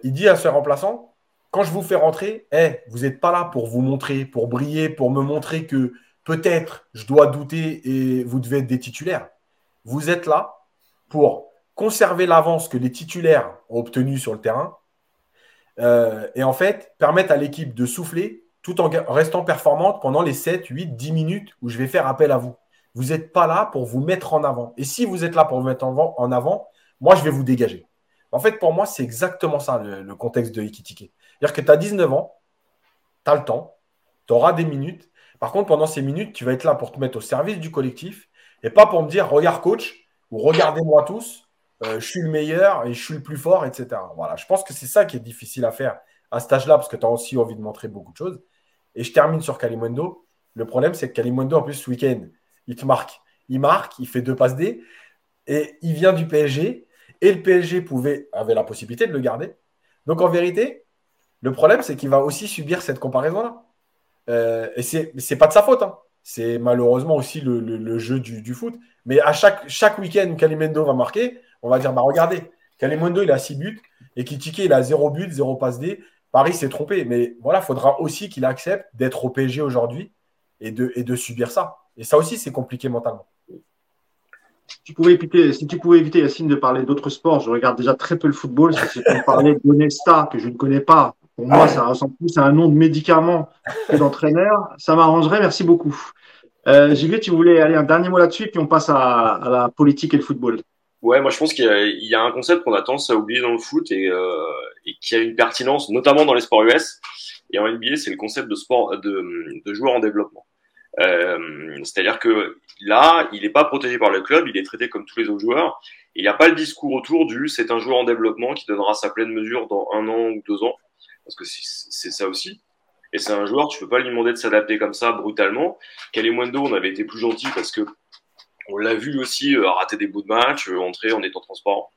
Speaker 4: il dit à ce remplaçant, quand je vous fais rentrer, hey, vous n'êtes pas là pour vous montrer, pour briller, pour me montrer que peut-être je dois douter et vous devez être des titulaires. Vous êtes là pour conserver l'avance que les titulaires ont obtenue sur le terrain euh, et en fait permettre à l'équipe de souffler tout en restant performante pendant les 7, 8, 10 minutes où je vais faire appel à vous. Vous n'êtes pas là pour vous mettre en avant. Et si vous êtes là pour vous mettre en avant, moi, je vais vous dégager. En fait, pour moi, c'est exactement ça le, contexte de Ikitike. C'est-à-dire que tu as 19 ans, tu as le temps, tu auras des minutes, par contre, pendant ces minutes, tu vas être là pour te mettre au service du collectif et pas pour me dire regarde coach ou regardez-moi tous, euh, je suis le meilleur et je suis le plus fort, etc. Voilà, je pense que c'est ça qui est difficile à faire à cet âge-là parce que tu as aussi envie de montrer beaucoup de choses. Et je termine sur Kalimundo. Le problème, c'est que Kalimundo, en plus, ce week-end, il te marque. Il marque, il fait deux passes D et il vient du PSG et le PSG pouvait, avait la possibilité de le garder. Donc en vérité, le problème, c'est qu'il va aussi subir cette comparaison-là. Euh, et c'est n'est pas de sa faute. Hein. C'est malheureusement aussi le, jeu du, foot. Mais à chaque, week-end où Kalimendo va marquer, on va dire bah regardez, Kalimendo il a 6 buts et Kitike il a 0 but, 0 passe D. Paris s'est trompé. Mais voilà, il faudra aussi qu'il accepte d'être au PSG aujourd'hui et de, subir ça. Et ça aussi, c'est compliqué mentalement.
Speaker 1: Si tu pouvais éviter, si Yacine, de parler d'autres sports, je regarde déjà très peu le football. Si tu parlais d'Onesta, que je ne connais pas, pour moi, ça ressemble plus à un nom de médicament que d'entraîneur. Ça m'arrangerait. Merci beaucoup. Euh, tu voulais aller un dernier mot là-dessus, puis on passe à, la politique et le football.
Speaker 2: Ouais, moi je pense qu'il y, y, a un concept qu'on a tendance à oublier dans le foot et, euh, et qui a une pertinence, notamment dans les sports US. Et en NBA, c'est le concept de sport de, de joueur en développement. Euh, C'est-à-dire que là, il n'est pas protégé par le club, il est traité comme tous les autres joueurs. Il n'y a pas le discours autour du c'est un joueur en développement qui donnera sa pleine mesure dans un an ou deux ans, parce que c'est ça aussi. Et c'est un joueur, tu peux pas lui demander de s'adapter comme ça brutalement. Kalimundo, on avait été plus gentil parce que on l'a vu aussi euh, rater des bouts de match, euh, entrer en étant transparent.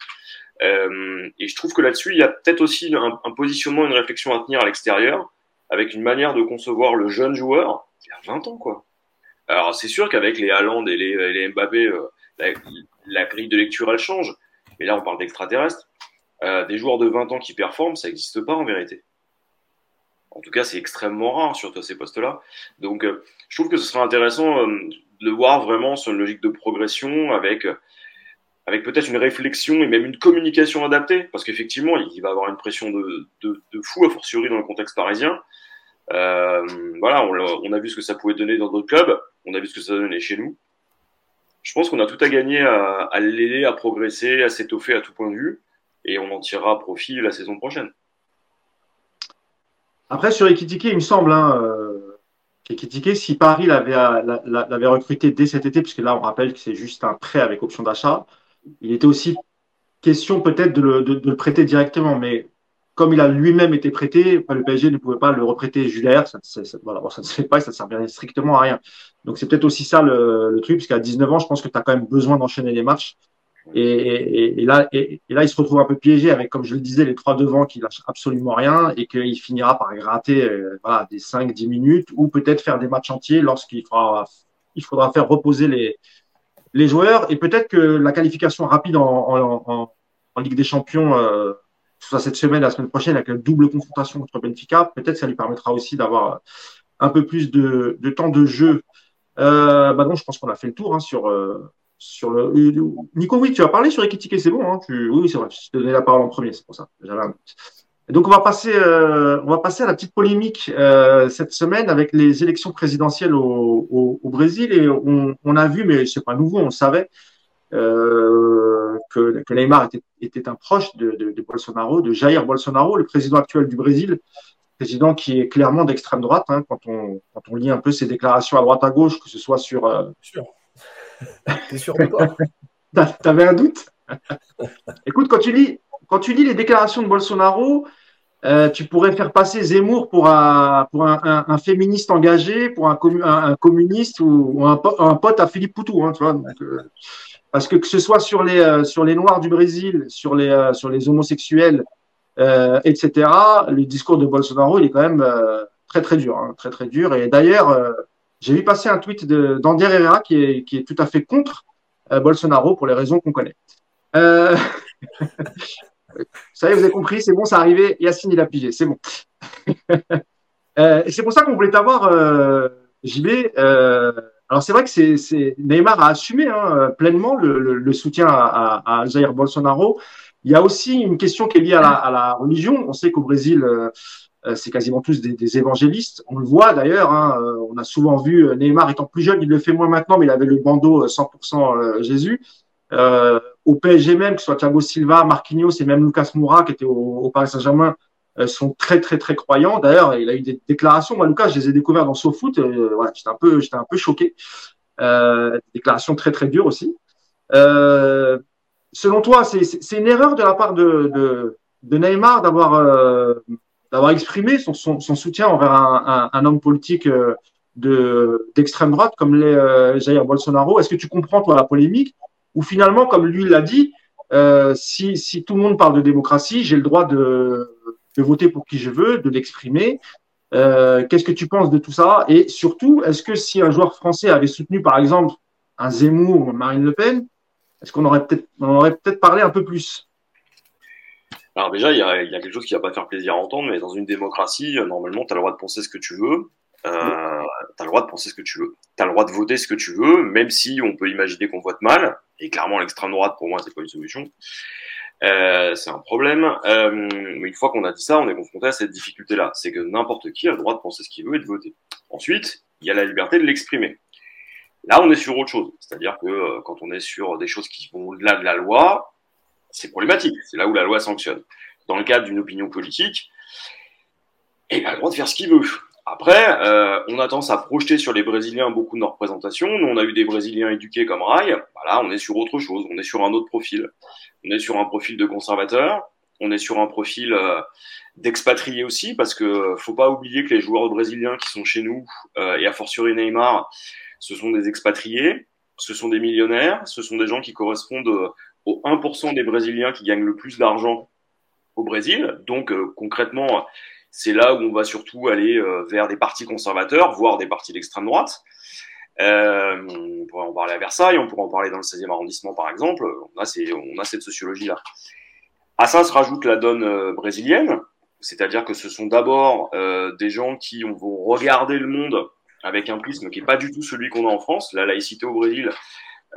Speaker 2: Euh, et je trouve que là-dessus, il y a peut-être aussi un, un, positionnement, une réflexion à tenir à l'extérieur, avec une manière de concevoir le jeune joueur, il a 20 ans, quoi. Alors, c'est sûr qu'avec les Haaland et les, les Mbappé, euh, la, la, grille de lecture, elle change. Mais là, on parle d'extraterrestres. Euh, des joueurs de 20 ans qui performent, ça n'existe pas en vérité. En tout cas, c'est extrêmement rare, à ces postes-là. Donc, euh, je trouve que ce serait intéressant euh, de voir vraiment sur une logique de progression avec, avec peut-être une réflexion et même une communication adaptée. Parce qu'effectivement, il va avoir une pression de, de, fou, a fortiori dans le contexte parisien. Euh, voilà, on a, vu ce que ça pouvait donner dans d'autres clubs, on a vu ce que ça donnait chez nous. Je pense qu'on a tout à gagner à l'aider à progresser, à s'étoffer à tout point de vue, et on en tirera profit la saison prochaine.
Speaker 1: Après, sur Ekitike, il me semble, hein, euh, si Paris l'avait, l'avait recruté dès cet été, puisque là, on rappelle que c'est juste un prêt avec option d'achat, il était aussi question peut-être de le, prêter directement, mais comme il a lui-même été prêté, le PSG ne pouvait pas le reprêter Jules ça, voilà, ça ne fait pas et ça ne servait strictement à rien. Donc c'est peut-être aussi ça le, le truc, parce qu'à 19 ans, je pense que tu as quand même besoin d'enchaîner les matchs. Et, et, et là, et, et, là, il se retrouve un peu piégé avec, comme je le disais, les trois devant qui lâchent absolument rien et qu'il finira par gratter euh, voilà, des 5-10 minutes ou peut-être faire des matchs entiers lorsqu'il faudra, il faudra faire reposer les, les joueurs. Et peut-être que la qualification rapide en, en, en, Ligue des Champions euh, soit cette semaine, la semaine prochaine, avec une double confrontation contre Benfica, peut-être ça lui permettra aussi d'avoir un peu plus de, de, temps de jeu. Euh, bah non, je pense qu'on a fait le tour hein, sur, euh, sur le. Nico, oui, tu as parlé sur Ekitike, c'est bon. Hein. Oui, c'est vrai, je te donnais la parole en premier, c'est pour ça. Un... Donc on va passer, euh, on va passer à la petite polémique euh, cette semaine avec les élections présidentielles au, Brésil et on, a vu, mais c'est pas nouveau, on savait euh, que, Neymar était, un proche de, Bolsonaro, de Jair Bolsonaro, le président actuel du Brésil, président qui est clairement d'extrême droite. Hein, quand, on, lit un peu ses déclarations à droite à gauche, que ce soit sur.
Speaker 4: T'es sûr de toi?
Speaker 1: T'avais un doute? Écoute, quand tu lis quand tu lis les déclarations de Bolsonaro, euh, tu pourrais faire passer Zemmour pour un, féministe engagé, pour un, un communiste ou, ou un, pote à Philippe Poutou. Hein, euh, parce que que ce soit sur les, euh, sur les Noirs du Brésil, sur les, sur les homosexuels, etc., le discours de Bolsonaro, il est quand même très, très dur. Hein, très, très dur. Et d'ailleurs, j'ai vu passer un tweet d'Ander Herrera qui est, tout à fait contre Bolsonaro pour les raisons qu'on connaît. ça y est, vous avez compris, c'est bon, ça arrivé. Yacine, il a pigé, c'est bon. c'est pour ça qu'on voulait t'avoir, JB. Alors c'est vrai que c'est Neymar a assumé hein, pleinement le, soutien à, à, à, Jair Bolsonaro. Il y a aussi une question qui est liée à la, religion. On sait qu'au Brésil, euh, c'est quasiment tous des, des, évangélistes. On le voit d'ailleurs. Hein, on a souvent vu Neymar étant plus jeune, il le fait moins maintenant, mais il avait le bandeau 100% Jésus. Euh, au PSG même, que ce soit Thiago Silva, Marquinhos et même Lucas Moura qui était au, au Paris Saint-Germain, euh, sont très très très croyants. D'ailleurs, il a eu des déclarations. Moi, Lucas, je les ai découverts dans SoFoot. Euh, voilà, j'étais un peu, j'étais un peu choqué. Euh, déclarations très très dures aussi. Euh, selon toi, c'est une erreur de la part de, de, de Neymar d'avoir euh, d'avoir exprimé son, soutien envers un, homme politique de d'extrême droite comme les Jair Bolsonaro. Est-ce que tu comprends toi la polémique ou finalement, comme lui l'a dit, si, si tout le monde parle de démocratie, j'ai le droit de voter pour qui je veux, de l'exprimer. Euh, Qu'est-ce que tu penses de tout ça? Et surtout, est-ce que si un joueur français avait soutenu, par exemple, un Zemmour ou Marine Le Pen, est-ce qu'on aurait peut-être aurait peut-être parlé un peu plus?
Speaker 2: Alors déjà, il y a, y a, quelque chose qui va pas faire plaisir à entendre, mais dans une démocratie, euh, normalement, tu as le droit de penser ce que tu veux. Euh, tu as le droit de penser ce que tu veux. Tu as le droit de voter ce que tu veux, même si on peut imaginer qu'on vote mal. Et clairement, l'extrême droite, pour moi, c'est pas une solution. Euh, c'est un problème. Euh, mais une fois qu'on a dit ça, on est confronté à cette difficulté-là. C'est que n'importe qui a le droit de penser ce qu'il veut et de voter. Ensuite, il y a la liberté de l'exprimer. Là, on est sur autre chose. C'est-à-dire que quand on est sur des choses qui vont au-delà de la loi, c'est problématique. C'est là où la loi sanctionne. Dans le cadre d'une opinion politique, il a le droit de faire ce qu'il veut. Après, euh, on a tendance à projeter sur les Brésiliens beaucoup de représentations. Nous, on a eu des Brésiliens éduqués comme Rai. Voilà, on est sur autre chose. On est sur un autre profil. On est sur un profil de conservateur. On est sur un profil euh, d'expatriés aussi, parce que faut pas oublier que les joueurs brésiliens qui sont chez nous, euh, et a fortiori Neymar, ce sont des expatriés, ce sont des millionnaires, ce sont des gens qui correspondent aux 1% des Brésiliens qui gagnent le plus d'argent au Brésil. Donc euh, concrètement, c'est là où on va surtout aller euh, vers des partis conservateurs, voire des partis d'extrême droite. Euh, on pourrait en parler à Versailles, on pourrait en parler dans le 16e arrondissement par exemple. On a, cette sociologie-là. À ça se rajoute la donne brésilienne, c'est-à-dire que ce sont d'abord des gens qui vont regarder le monde avec un prisme qui n'est pas du tout celui qu'on a en France. La laïcité au Brésil,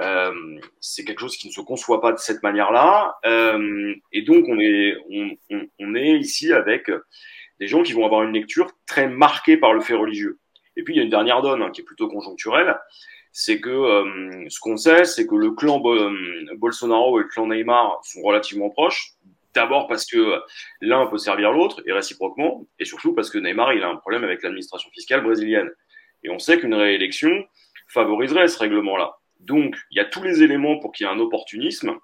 Speaker 2: euh, c'est quelque chose qui ne se conçoit pas de cette manière-là. Euh, et donc, on est, on, on, on est ici avec des gens qui vont avoir une lecture très marquée par le fait religieux. Et puis il y a une dernière donne hein, qui est plutôt conjoncturelle, c'est que euh, ce qu'on sait, c'est que le clan euh, Bolsonaro et le clan Neymar sont relativement proches. D'abord parce que l'un peut servir l'autre et réciproquement, et surtout parce que Neymar il a un problème avec l'administration fiscale brésilienne. Et on sait qu'une réélection favoriserait ce règlement-là. Donc il y a tous les éléments pour qu'il y ait un opportunisme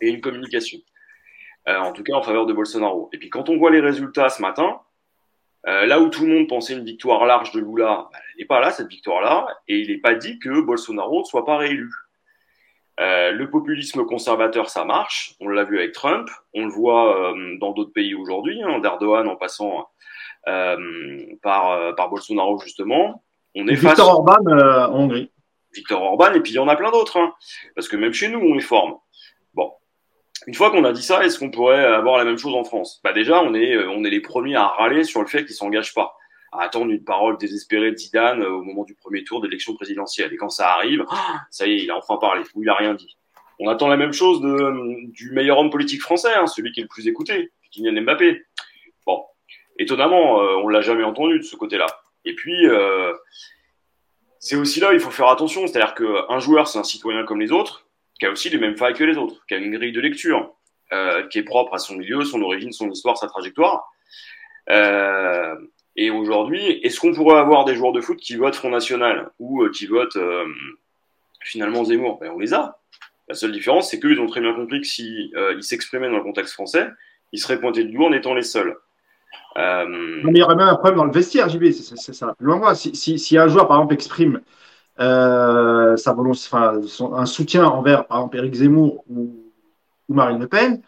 Speaker 2: et une communication. Euh, en tout cas en faveur de Bolsonaro. Et puis quand on voit les résultats ce matin, euh, là où tout le monde pensait une victoire large de Lula, bah, elle n'est pas là cette victoire-là, et il n'est pas dit que Bolsonaro ne soit pas réélu. Euh, le populisme conservateur, ça marche. On l'a vu avec Trump, on le voit euh, dans d'autres pays aujourd'hui, hein, d'Erdogan en passant euh, par, par Bolsonaro justement.
Speaker 1: On est Victor face... Orban en Hongrie.
Speaker 2: Victor Orban, et puis il y en a plein d'autres, hein, parce que même chez nous, on les forme. Bon, une fois qu'on a dit ça, est-ce qu'on pourrait avoir la même chose en France? Bah déjà, on est, euh, on est les premiers à râler sur le fait qu'ils s'engagent pas, à attendre une parole désespérée de Zidane euh, au moment du premier tour d'élection présidentielle. Et quand ça arrive, ah, ça y est, il a enfin parlé, ou il a rien dit. On attend la même chose de, du meilleur homme politique français, hein, celui qui est le plus écouté, Kylian Mbappé. Bon, étonnamment, euh, on l'a jamais entendu de ce côté-là. Et puis, euh, c'est aussi là, il faut faire attention, c'est-à-dire qu'un joueur, c'est un citoyen comme les autres, qui a aussi les mêmes failles que les autres, qui a une grille de lecture, euh, qui est propre à son milieu, son origine, son histoire, sa trajectoire. Euh, et aujourd'hui, est-ce qu'on pourrait avoir des joueurs de foot qui votent Front National ou euh, qui votent euh, finalement Zemmour? Ben, On les a. La seule différence, c'est qu'eux, ils ont très bien compris que s'ils si, s'exprimaient dans le contexte français, ils seraient pointés du doigt en étant les seuls.
Speaker 1: Euh... Non, mais il y aurait même un problème dans le vestiaire, JB, c'est ça. Loin, si, si, si, un joueur, par exemple, exprime euh, sa volonté, son, un soutien envers, par exemple, Éric Zemmour ou, Marine Le Pen.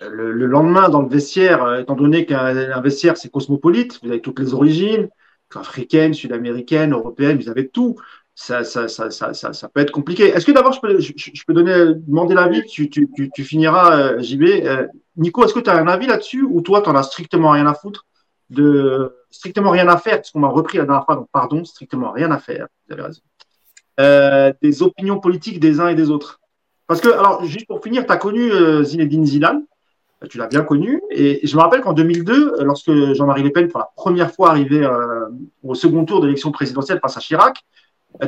Speaker 1: Le, le, lendemain, dans le vestiaire, euh, étant donné qu'un vestiaire, c'est cosmopolite, vous avez toutes les origines, africaines, sud-américaines, européennes, vous avez tout. Ça, ça, ça, ça, peut être compliqué. Est-ce que d'abord, je peux, demander l'avis, tu, tu, tu, finiras, euh, JB. Euh, Nico, est-ce que tu as un avis là-dessus ou toi, tu en as strictement rien à foutre de strictement rien à faire, parce qu'on m'a repris la dernière fois, donc pardon, strictement rien à faire, vous avez raison. Euh, des opinions politiques des uns et des autres. Parce que, alors, juste pour finir, tu as connu Zinedine Zidane, tu l'as bien connu, et je me rappelle qu'en 2002, lorsque Jean-Marie Le Pen, pour la première fois, arrivait au second tour de l'élection présidentielle face à Chirac,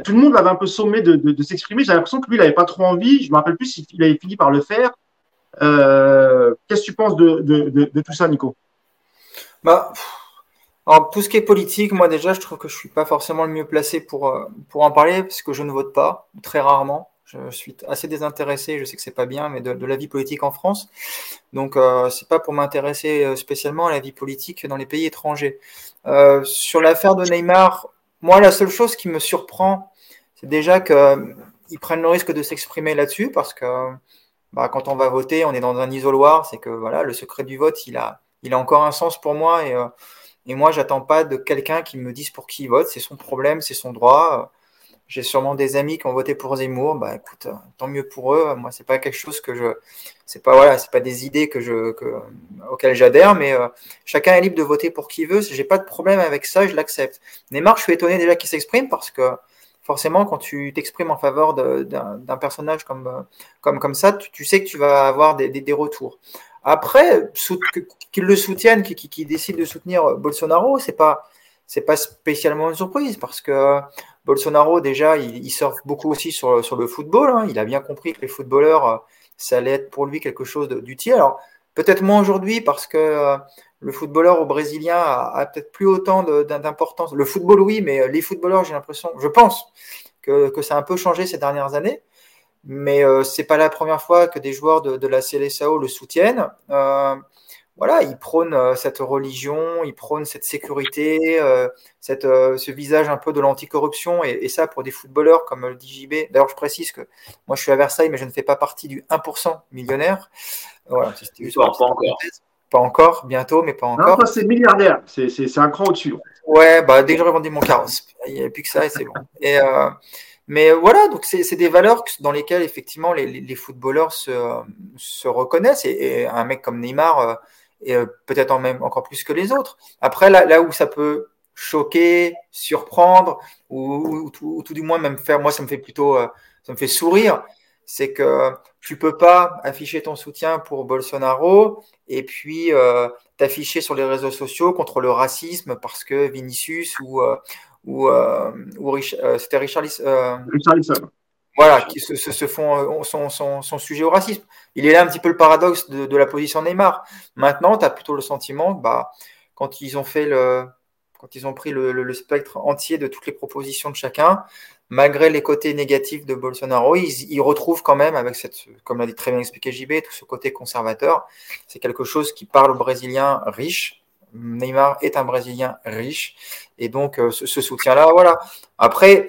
Speaker 1: tout le monde l'avait un peu sommé de, s'exprimer. J'avais l'impression que lui, il n'avait pas trop envie. Je me rappelle plus s'il avait fini par le faire. Euh, Qu'est-ce que tu penses de, tout ça, Nico?
Speaker 3: Bah, tout ce qui est politique, moi déjà, je trouve que je suis pas forcément le mieux placé pour, euh, pour en parler, parce que je ne vote pas, très rarement. Je suis assez désintéressé, je sais que c'est pas bien, mais de, la vie politique en France. Donc, euh, c'est pas pour m'intéresser euh, spécialement à la vie politique dans les pays étrangers. Sur l'affaire de Neymar, moi, la seule chose qui me surprend, c'est déjà qu'ils prennent le risque de s'exprimer là-dessus, parce que bah, quand on va voter, on est dans un isoloir, c'est que voilà, le secret du vote, il a, il a encore un sens pour moi et euh, et moi, j'attends pas de quelqu'un qui me dise pour qui il vote. C'est son problème, c'est son droit. J'ai sûrement des amis qui ont voté pour Zemmour. Bah, écoute, tant mieux pour eux. Moi, c'est pas quelque chose que je, c'est pas voilà, c'est pas des idées que je, que, auxquelles j'adhère, mais euh, chacun est libre de voter pour qui veut. J'ai pas de problème avec ça, je l'accepte. Neymar, je suis étonné déjà qu'il s'exprime parce que forcément, quand tu t'exprimes en faveur d'un personnage comme, comme, comme ça, tu, sais que tu vas avoir des, des, retours. Après, qu'ils le soutiennent, qu'ils décident de soutenir Bolsonaro, c'est pas c'est pas spécialement une surprise parce que Bolsonaro, déjà, il, sort beaucoup aussi sur, sur le football. Hein. Il a bien compris que les footballeurs, ça allait être pour lui quelque chose d'utile. Alors, peut-être moins aujourd'hui parce que le footballeur au brésilien a, peut-être plus autant d'importance. Le football, oui, mais les footballeurs, j'ai l'impression, je pense que, que, ça a un peu changé ces dernières années. Mais euh, c'est pas la première fois que des joueurs de, la CLSAO le soutiennent. Euh, voilà, ils prônent euh, cette religion, ils prônent cette sécurité, euh, cette, euh, ce visage un peu de l'anticorruption, et, et, ça pour des footballeurs comme le DJB. D'ailleurs, je précise que moi je suis à Versailles, mais je ne fais pas partie du 1% millionnaire.
Speaker 2: Voilà, juste pas, pas encore.
Speaker 3: Pas encore, bientôt, mais pas encore.
Speaker 1: Non, c'est milliardaire, c'est un cran au-dessus.
Speaker 3: Ouais, bah, dès que j'aurai vendu mon carrosse, il n'y a plus que ça et c'est bon. Et, euh, mais voilà, donc c'est des valeurs dans lesquelles effectivement les, les footballeurs se, se reconnaissent, et, et, un mec comme Neymar et euh, peut-être même encore plus que les autres. Après, là, là où ça peut choquer, surprendre, ou, ou, tout du moins même faire, moi ça me fait plutôt, euh, ça me fait sourire, c'est que tu peux pas afficher ton soutien pour Bolsonaro et puis euh, t'afficher sur les réseaux sociaux contre le racisme parce que Vinicius ou euh, euh, ou c'était Richard,
Speaker 1: Richarlison
Speaker 3: voilà, qui se, se, font euh, son, son, son, sujet au racisme. Il est là un petit peu le paradoxe de, de la position Neymar. Maintenant, tu as plutôt le sentiment, bah, quand ils ont fait le, quand ils ont pris le, le, le, spectre entier de toutes les propositions de chacun, malgré les côtés négatifs de Bolsonaro, ils, ils retrouvent quand même, avec cette, comme l'a dit très bien expliqué JB, tout ce côté conservateur. C'est quelque chose qui parle aux Brésiliens riches. Neymar est un Brésilien riche. Et donc, euh, ce, ce soutien-là, voilà. Après,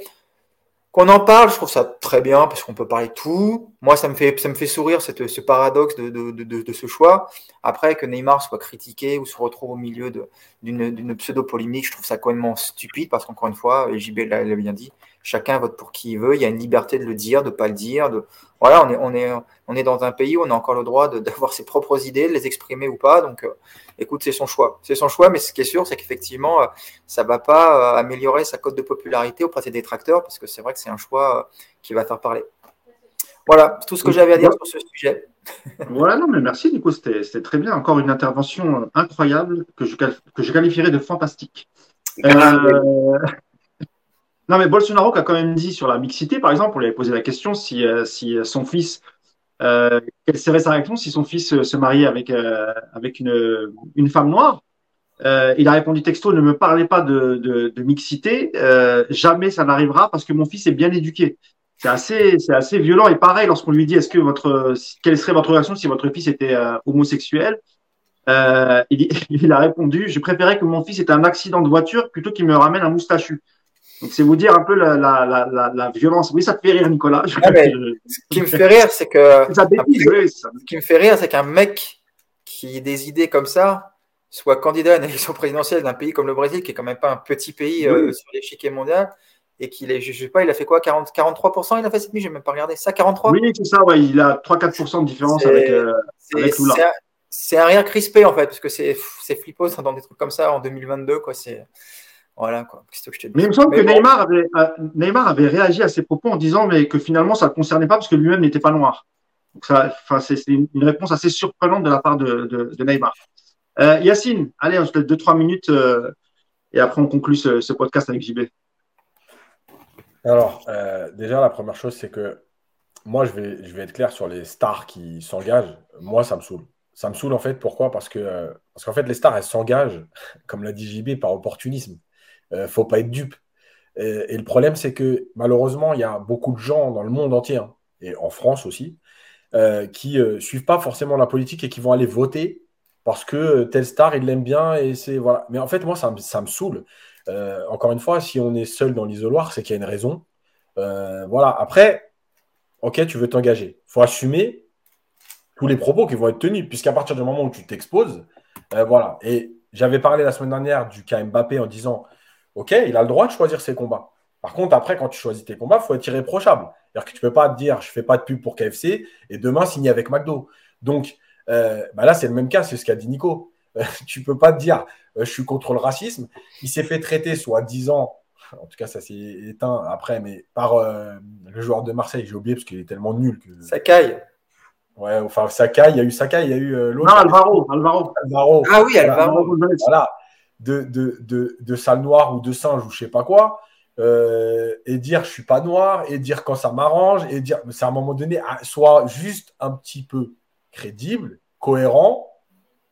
Speaker 3: qu'on en parle, je trouve ça très bien parce qu'on peut parler de tout. Moi, ça me fait, ça me fait sourire ce paradoxe de, de, de, de, ce choix. Après, que Neymar soit critiqué ou se retrouve au milieu d'une pseudo-polémique, je trouve ça complètement stupide parce qu'encore une fois, JB l'a bien dit, chacun vote pour qui il veut. Il y a une liberté de le dire, de pas le dire. De... Voilà, on est, on, est, on est dans un pays où on a encore le droit d'avoir ses propres idées, de les exprimer ou pas. Donc, euh, écoute, c'est son choix. C'est son choix, mais ce qui est sûr, c'est qu'effectivement, euh, ça va pas euh, améliorer sa cote de popularité auprès des détracteurs parce que c'est vrai que c'est un choix qui va faire parler. Voilà, tout ce que j'avais à dire sur ce sujet.
Speaker 1: voilà, non, mais merci, Nico, c'était très bien. Encore une intervention incroyable que je, que je qualifierais de fantastique. Euh, non, mais Bolsonaro qui a quand même dit sur la mixité, par exemple, on lui avait posé la question si, euh, si son fils, euh, quelle serait sa réaction si son fils se mariait avec, euh, avec une, une femme noire? Euh, il a répondu texto ne me parlez pas de, de, de mixité, euh, jamais ça n'arrivera parce que mon fils est bien éduqué. C'est assez, c'est assez violent et pareil lorsqu'on lui dit est-ce que votre, quelle serait votre réaction si votre fils était homosexuel? il, il a répondu je préférais que mon fils ait un accident de voiture plutôt qu'il me ramène un moustachu. Donc, c'est vous dire un peu la, la, la, la, violence. Oui, ça te fait rire, Nicolas.
Speaker 3: Ah, ce qui me fait rire, c'est que. Ça dépise, oui, ça. Ce qui me fait rire, c'est qu'un mec qui ait des idées comme ça soit candidat à une élection présidentielle d'un pays comme le Brésil, qui est quand même pas un petit pays oui. euh, sur l'échiquier mondial, et qu'il est, je sais pas, il a fait quoi 40, 43% Il a fait cette nuit, j'ai même pas regardé. Ça, 43
Speaker 1: Oui, c'est ça, ouais, il a 3-4% de différence avec, euh, avec Lula.
Speaker 3: C'est un rire crispé, en fait, parce que c'est flippant dans des trucs comme ça en 2022, quoi. C'est. Voilà, quoi.
Speaker 1: Que je te dis? Mais il me semble mais que bon. Neymar, avait, euh, Neymar avait réagi à ses propos en disant mais que finalement ça ne le concernait pas parce que lui-même n'était pas noir. Donc ça, c'est une, une réponse assez surprenante de la part de, de, de Neymar. Euh, Yacine, allez, on se laisse 2-3 minutes euh, et après on conclut ce, ce, podcast avec JB.
Speaker 4: Alors, euh, déjà, la première chose, c'est que moi, je vais, je vais être clair sur les stars qui s'engagent. Moi, ça me saoule. Ça me saoule en fait. Pourquoi? Parce que parce qu'en fait, les stars, elles s'engagent, comme l'a dit JB, par opportunisme. Ne faut pas être dupe. Et, et le problème, c'est que malheureusement, il y a beaucoup de gens dans le monde entier, hein, et en France aussi, euh, qui ne euh, suivent pas forcément la politique et qui vont aller voter parce que telle star, il l'aime bien. Et voilà. Mais en fait, moi, ça, me, ça me saoule. Euh, encore une fois, si on est seul dans l'isoloir, c'est qu'il y a une raison. Euh, voilà. Après, ok, tu veux t'engager. Il faut assumer tous les propos qui vont être tenus, puisqu'à partir du moment où tu t'exposes, euh, voilà. Et j'avais parlé la semaine dernière du cas Mbappé en disant Ok, il a le droit de choisir ses combats. Par contre, après, quand tu choisis tes combats, il faut être irréprochable. C'est-à-dire que tu ne peux pas te dire je ne fais pas de pub pour KFC et demain signer avec McDo. Donc euh, bah là, c'est le même cas, c'est ce qu'a dit Nico. Euh, tu ne peux pas te dire euh, je suis contre le racisme. Il s'est fait traiter soit 10 ans, en tout cas, ça s'est éteint après, mais par euh, le joueur de Marseille, j'ai oublié parce qu'il est tellement nul que.
Speaker 3: Sakai.
Speaker 4: Ouais, enfin, Sakai, il y a eu Sakai, il y a eu l'autre.
Speaker 1: Non, Alvaro, Alvaro.
Speaker 4: Alvaro.
Speaker 3: Ah oui, Alvaro.
Speaker 4: Voilà de, de, noire ou de singe ou je sais pas quoi. euh, et dire je suis pas noir, et dire quand ça m'arrange, et dire, c'est à un moment donné, ah, soit juste un petit peu crédible, cohérent.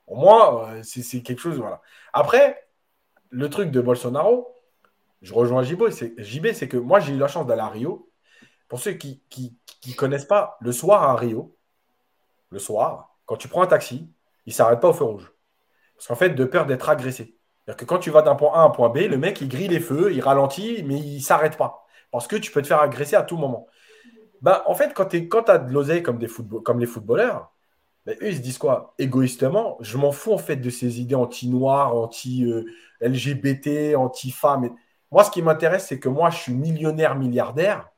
Speaker 4: Au moins, euh, c'est quelque chose. Voilà. Après, le truc de Bolsonaro, je rejoins JB, c'est que moi, j'ai eu la chance d'aller à Rio. Pour ceux qui ne connaissent pas, le soir à Rio, le soir, quand tu prends un taxi, il ne s'arrête pas au feu rouge. Parce qu'en fait, de peur d'être agressé. C'est-à-dire que quand tu vas d'un point A à un point B, le mec, il grille les feux, il ralentit, mais il ne s'arrête pas. Parce que tu peux te faire agresser à tout moment. Ben, en fait, quand tu as de l'oseille comme, comme les footballeurs, ben, eux, ils se disent quoi? Égoïstement, je m'en fous en fait de ces idées anti-noirs, anti-LGBT, anti-femmes. Moi, ce qui m'intéresse, c'est que moi, je suis millionnaire, milliardaire.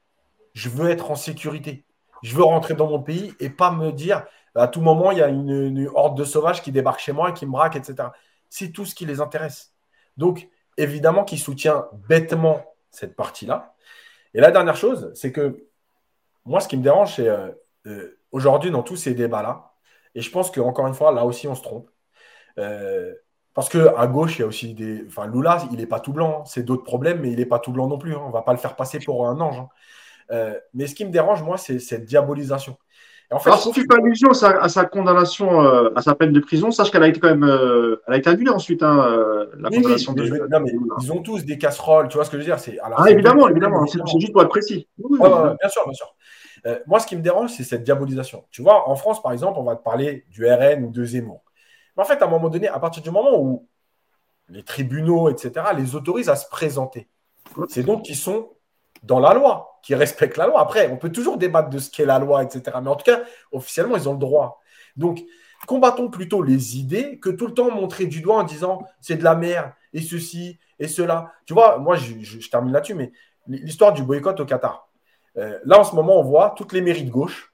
Speaker 4: Je veux être en sécurité. Je veux rentrer dans mon pays et pas me dire à tout moment, il y a une, une horde de sauvages qui débarque chez moi et qui me braque, etc. C'est tout ce qui les intéresse. Donc, évidemment qu'il soutient bêtement cette partie-là. Et la dernière chose, c'est que moi, ce qui me dérange, c'est euh, euh, aujourd'hui, dans tous ces débats-là, et je pense qu'encore une fois, là aussi, on se trompe. Euh, parce qu'à gauche, il y a aussi des. Enfin, Lula, il n'est pas tout blanc. Hein. C'est d'autres problèmes, mais il n'est pas tout blanc non plus. Hein. On ne va pas le faire passer pour un ange. Hein. mais ce qui me dérange, moi, c'est cette diabolisation.
Speaker 1: En fait, Alors, si tu fais allusion à sa, condamnation, à sa peine de prison, sache qu'elle a été quand même, elle a été annulée ensuite, la condamnation de.
Speaker 4: non, mais ils ont tous des casseroles, tu vois ce que je veux dire C'est
Speaker 1: ah évidemment, évidemment, c'est juste pour être précis.
Speaker 4: bien sûr, bien sûr. Euh, moi, ce qui me dérange, c'est cette diabolisation. Tu vois, en France, par exemple, on va te parler du RN ou de Zemmour. Mais en fait, à un moment donné, à partir du moment où les tribunaux, etc., les autorisent à se présenter, c'est donc qu'ils sont dans la loi, qui respectent la loi. Après, on peut toujours débattre de ce qu'est la loi, etc. Mais en tout cas, officiellement, ils ont le droit. Donc, combattons plutôt les idées que tout le temps montrer du doigt en disant c'est de la merde et ceci et cela. Tu vois, moi, je termine là-dessus, mais l'histoire du boycott au Qatar. Euh, là, en ce moment, on voit toutes les mairies de gauche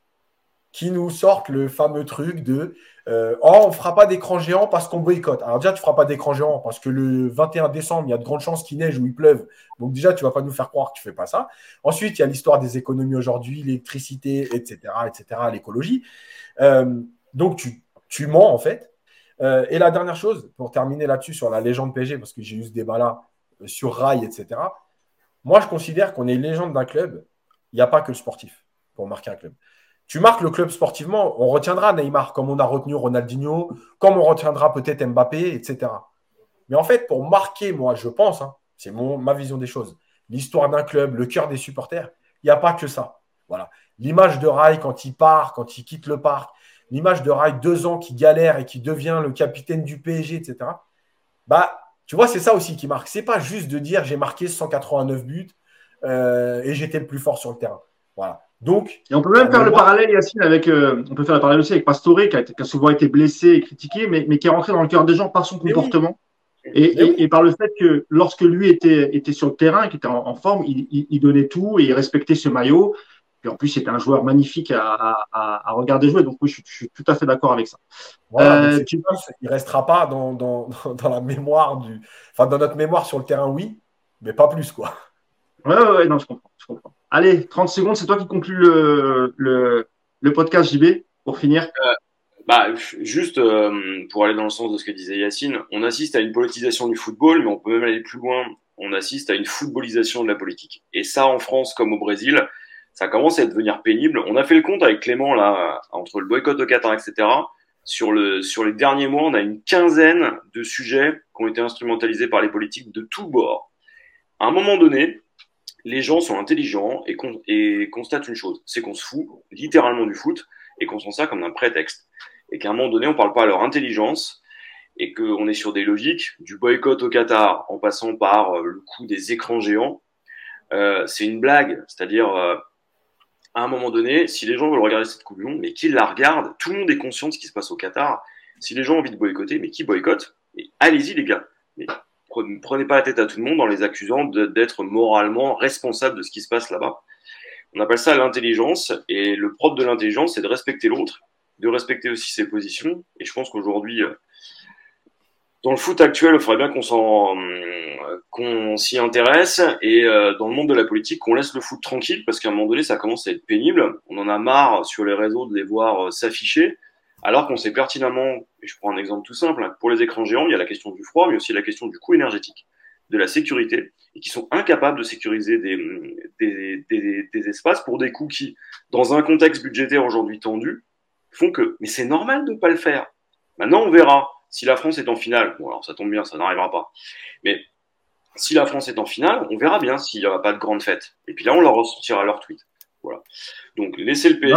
Speaker 4: qui nous sortent le fameux truc de euh, Oh, on ne fera pas d'écran géant parce qu'on boycotte. Alors, déjà, tu ne feras pas d'écran géant parce que le 21 décembre, il y a de grandes chances qu'il neige ou il pleuve. Donc, déjà, tu ne vas pas nous faire croire que tu ne fais pas ça. Ensuite, il y a l'histoire des économies aujourd'hui, l'électricité, etc., etc., l'écologie. Euh, donc, tu, tu, mens, en fait. et la dernière chose, pour terminer là-dessus sur la légende PG, parce que j'ai eu ce débat-là sur Rail, etc., moi, je considère qu'on est légende d'un club il n'y a pas que le sportif pour marquer un club. Tu marques le club sportivement, on retiendra Neymar comme on a retenu Ronaldinho, comme on retiendra peut-être Mbappé, etc. Mais en fait, pour marquer, moi, je pense, hein, c'est ma vision des choses, l'histoire d'un club, le cœur des supporters, il n'y a pas que ça. Voilà. L'image de Rai quand il part, quand il quitte le parc, l'image de Rai deux ans qui galère et qui devient le capitaine du PSG, etc. Bah, tu vois, c'est ça aussi qui marque. C'est pas juste de dire j'ai marqué 189 buts, euh, et j'étais le plus fort sur le terrain. Voilà. Donc,
Speaker 1: et on peut même faire le parallèle, Yacine, avec, euh, on peut faire le parallèle aussi avec Pastore, qui a, souvent été blessé et critiqué, mais, mais, qui est rentré dans le cœur des gens par son comportement. Et, et, par le fait que lorsque lui était, était sur le terrain, qui était en, forme, il, il, donnait tout et il respectait ce maillot. Et en plus, c'était un joueur magnifique à, à, à, regarder jouer. Donc oui, je, suis tout à fait d'accord avec ça.
Speaker 4: euh, tu... Il restera pas dans, dans, dans, la mémoire du, enfin dans notre mémoire sur le terrain, oui, mais pas plus quoi.
Speaker 1: Ouais, ouais, non, je comprends, je comprends. Allez, 30 secondes, c'est toi qui conclue le, le, le, podcast JB pour finir.
Speaker 2: Euh, bah, juste euh, pour aller dans le sens de ce que disait Yacine, on assiste à une politisation du football, mais on peut même aller plus loin. On assiste à une footballisation de la politique. Et ça, en France comme au Brésil, ça commence à devenir pénible. On a fait le compte avec Clément là, entre le boycott au Qatar, etc. Sur, le, sur les derniers mois, on a une quinzaine de sujets qui ont été instrumentalisés par les politiques de tous bords. À un moment donné, les gens sont intelligents et, constatent une chose, c'est qu'on se fout littéralement du foot et qu'on sent ça comme un prétexte. Et qu'à un moment donné, on ne parle pas à leur intelligence et qu'on est sur des logiques du boycott au Qatar en passant par euh, le coup des écrans géants. Euh, c'est une blague, c'est-à-dire euh, à un moment donné, si les gens veulent regarder cette Coupe du mais qu'ils la regardent, tout le monde est conscient de ce qui se passe au Qatar. Si les gens ont envie de boycotter, mais qui boycotte Allez-y les gars prenez pas la tête à tout le monde en les accusant d'être moralement responsables de ce qui se passe là-bas. On appelle ça l'intelligence, et le propre de l'intelligence, c'est de respecter l'autre, de respecter aussi ses positions. Et je pense qu'aujourd'hui, euh, dans le foot actuel, il faudrait bien qu'on s'en, qu'on s'y intéresse, et euh, dans le monde de la politique, qu'on laisse le foot tranquille, parce qu'à un moment donné, ça commence à être pénible. On en a marre sur les réseaux de les voir euh, s'afficher. Alors qu'on sait pertinemment, et je prends un exemple tout simple, pour les écrans géants, il y a la question du froid, mais aussi la question du coût énergétique. de la sécurité et qui sont incapables de sécuriser des, des, des, des espaces pour des coûts qui, dans un contexte budgétaire aujourd'hui tendu, font que, mais c'est normal de ne pas le faire. Maintenant, on verra si la France est en finale. Bon, alors ça tombe bien, ça n'arrivera pas. Mais si la France est en finale, on verra bien s'il n'y aura pas de grande fête. Et puis là, on leur ressortira leur tweet. Voilà. Donc, laissez le PSG.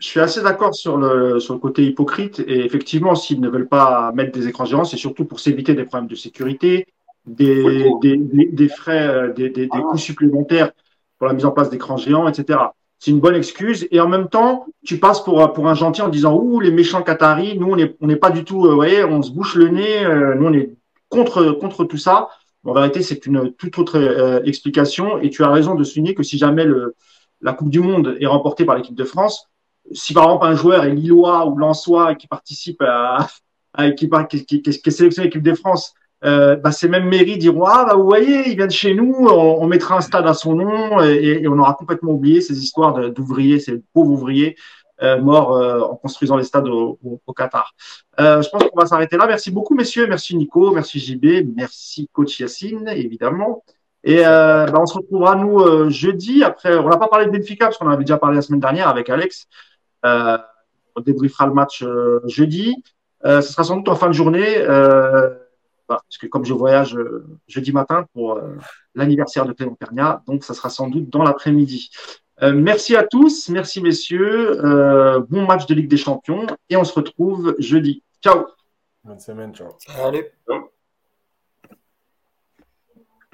Speaker 1: Je suis assez, d'accord sur le, sur le côté hypocrite. Et effectivement, s'ils ne veulent pas mettre des écrans géants, c'est surtout pour s'éviter des problèmes de sécurité, des, des, des, frais, euh, des, des, coûts supplémentaires pour la mise en place d'écrans géants, etc. C'est une bonne excuse. Et en même temps, tu passes pour, pour un gentil en disant Ouh, les méchants Qataris, nous, on n'est on pas du tout, euh, vous voyez, on se bouche le nez, euh, nous, on est contre, contre tout ça. En vérité, c'est une toute autre explication. Et tu as raison de souligner que si jamais le, la Coupe du Monde est remportée par l'équipe de France, si par exemple un joueur est lillois ou lançois qui participe à, à qui, qui, qui, qui est sélectionné l'équipe de France, euh, bah, ces mêmes mairies diront ah bah vous voyez il vient de chez nous on, on mettra un stade à son nom et, et on aura complètement oublié ces histoires d'ouvriers ces pauvres ouvriers euh, morts euh, en construisant les stades au, au, Qatar. Euh, je pense qu'on va s'arrêter là. Merci beaucoup messieurs, merci Nico, merci JB, merci coach Yacine évidemment. Et euh, bah, on se retrouvera nous euh, jeudi. Après, on n'a pas parlé de Benfica parce qu'on en avait déjà parlé la semaine dernière avec Alex. Euh, on débriefera le match euh, jeudi. ce sera sans doute en fin de journée, bah, parce que comme je voyage jeudi matin pour l'anniversaire de Clément Pernia, donc ça sera sans doute dans l'après-midi. merci à tous, merci messieurs, bon match de Ligue des Champions et on se retrouve jeudi. Ciao.
Speaker 4: Bonne semaine, ciao.
Speaker 3: Allez.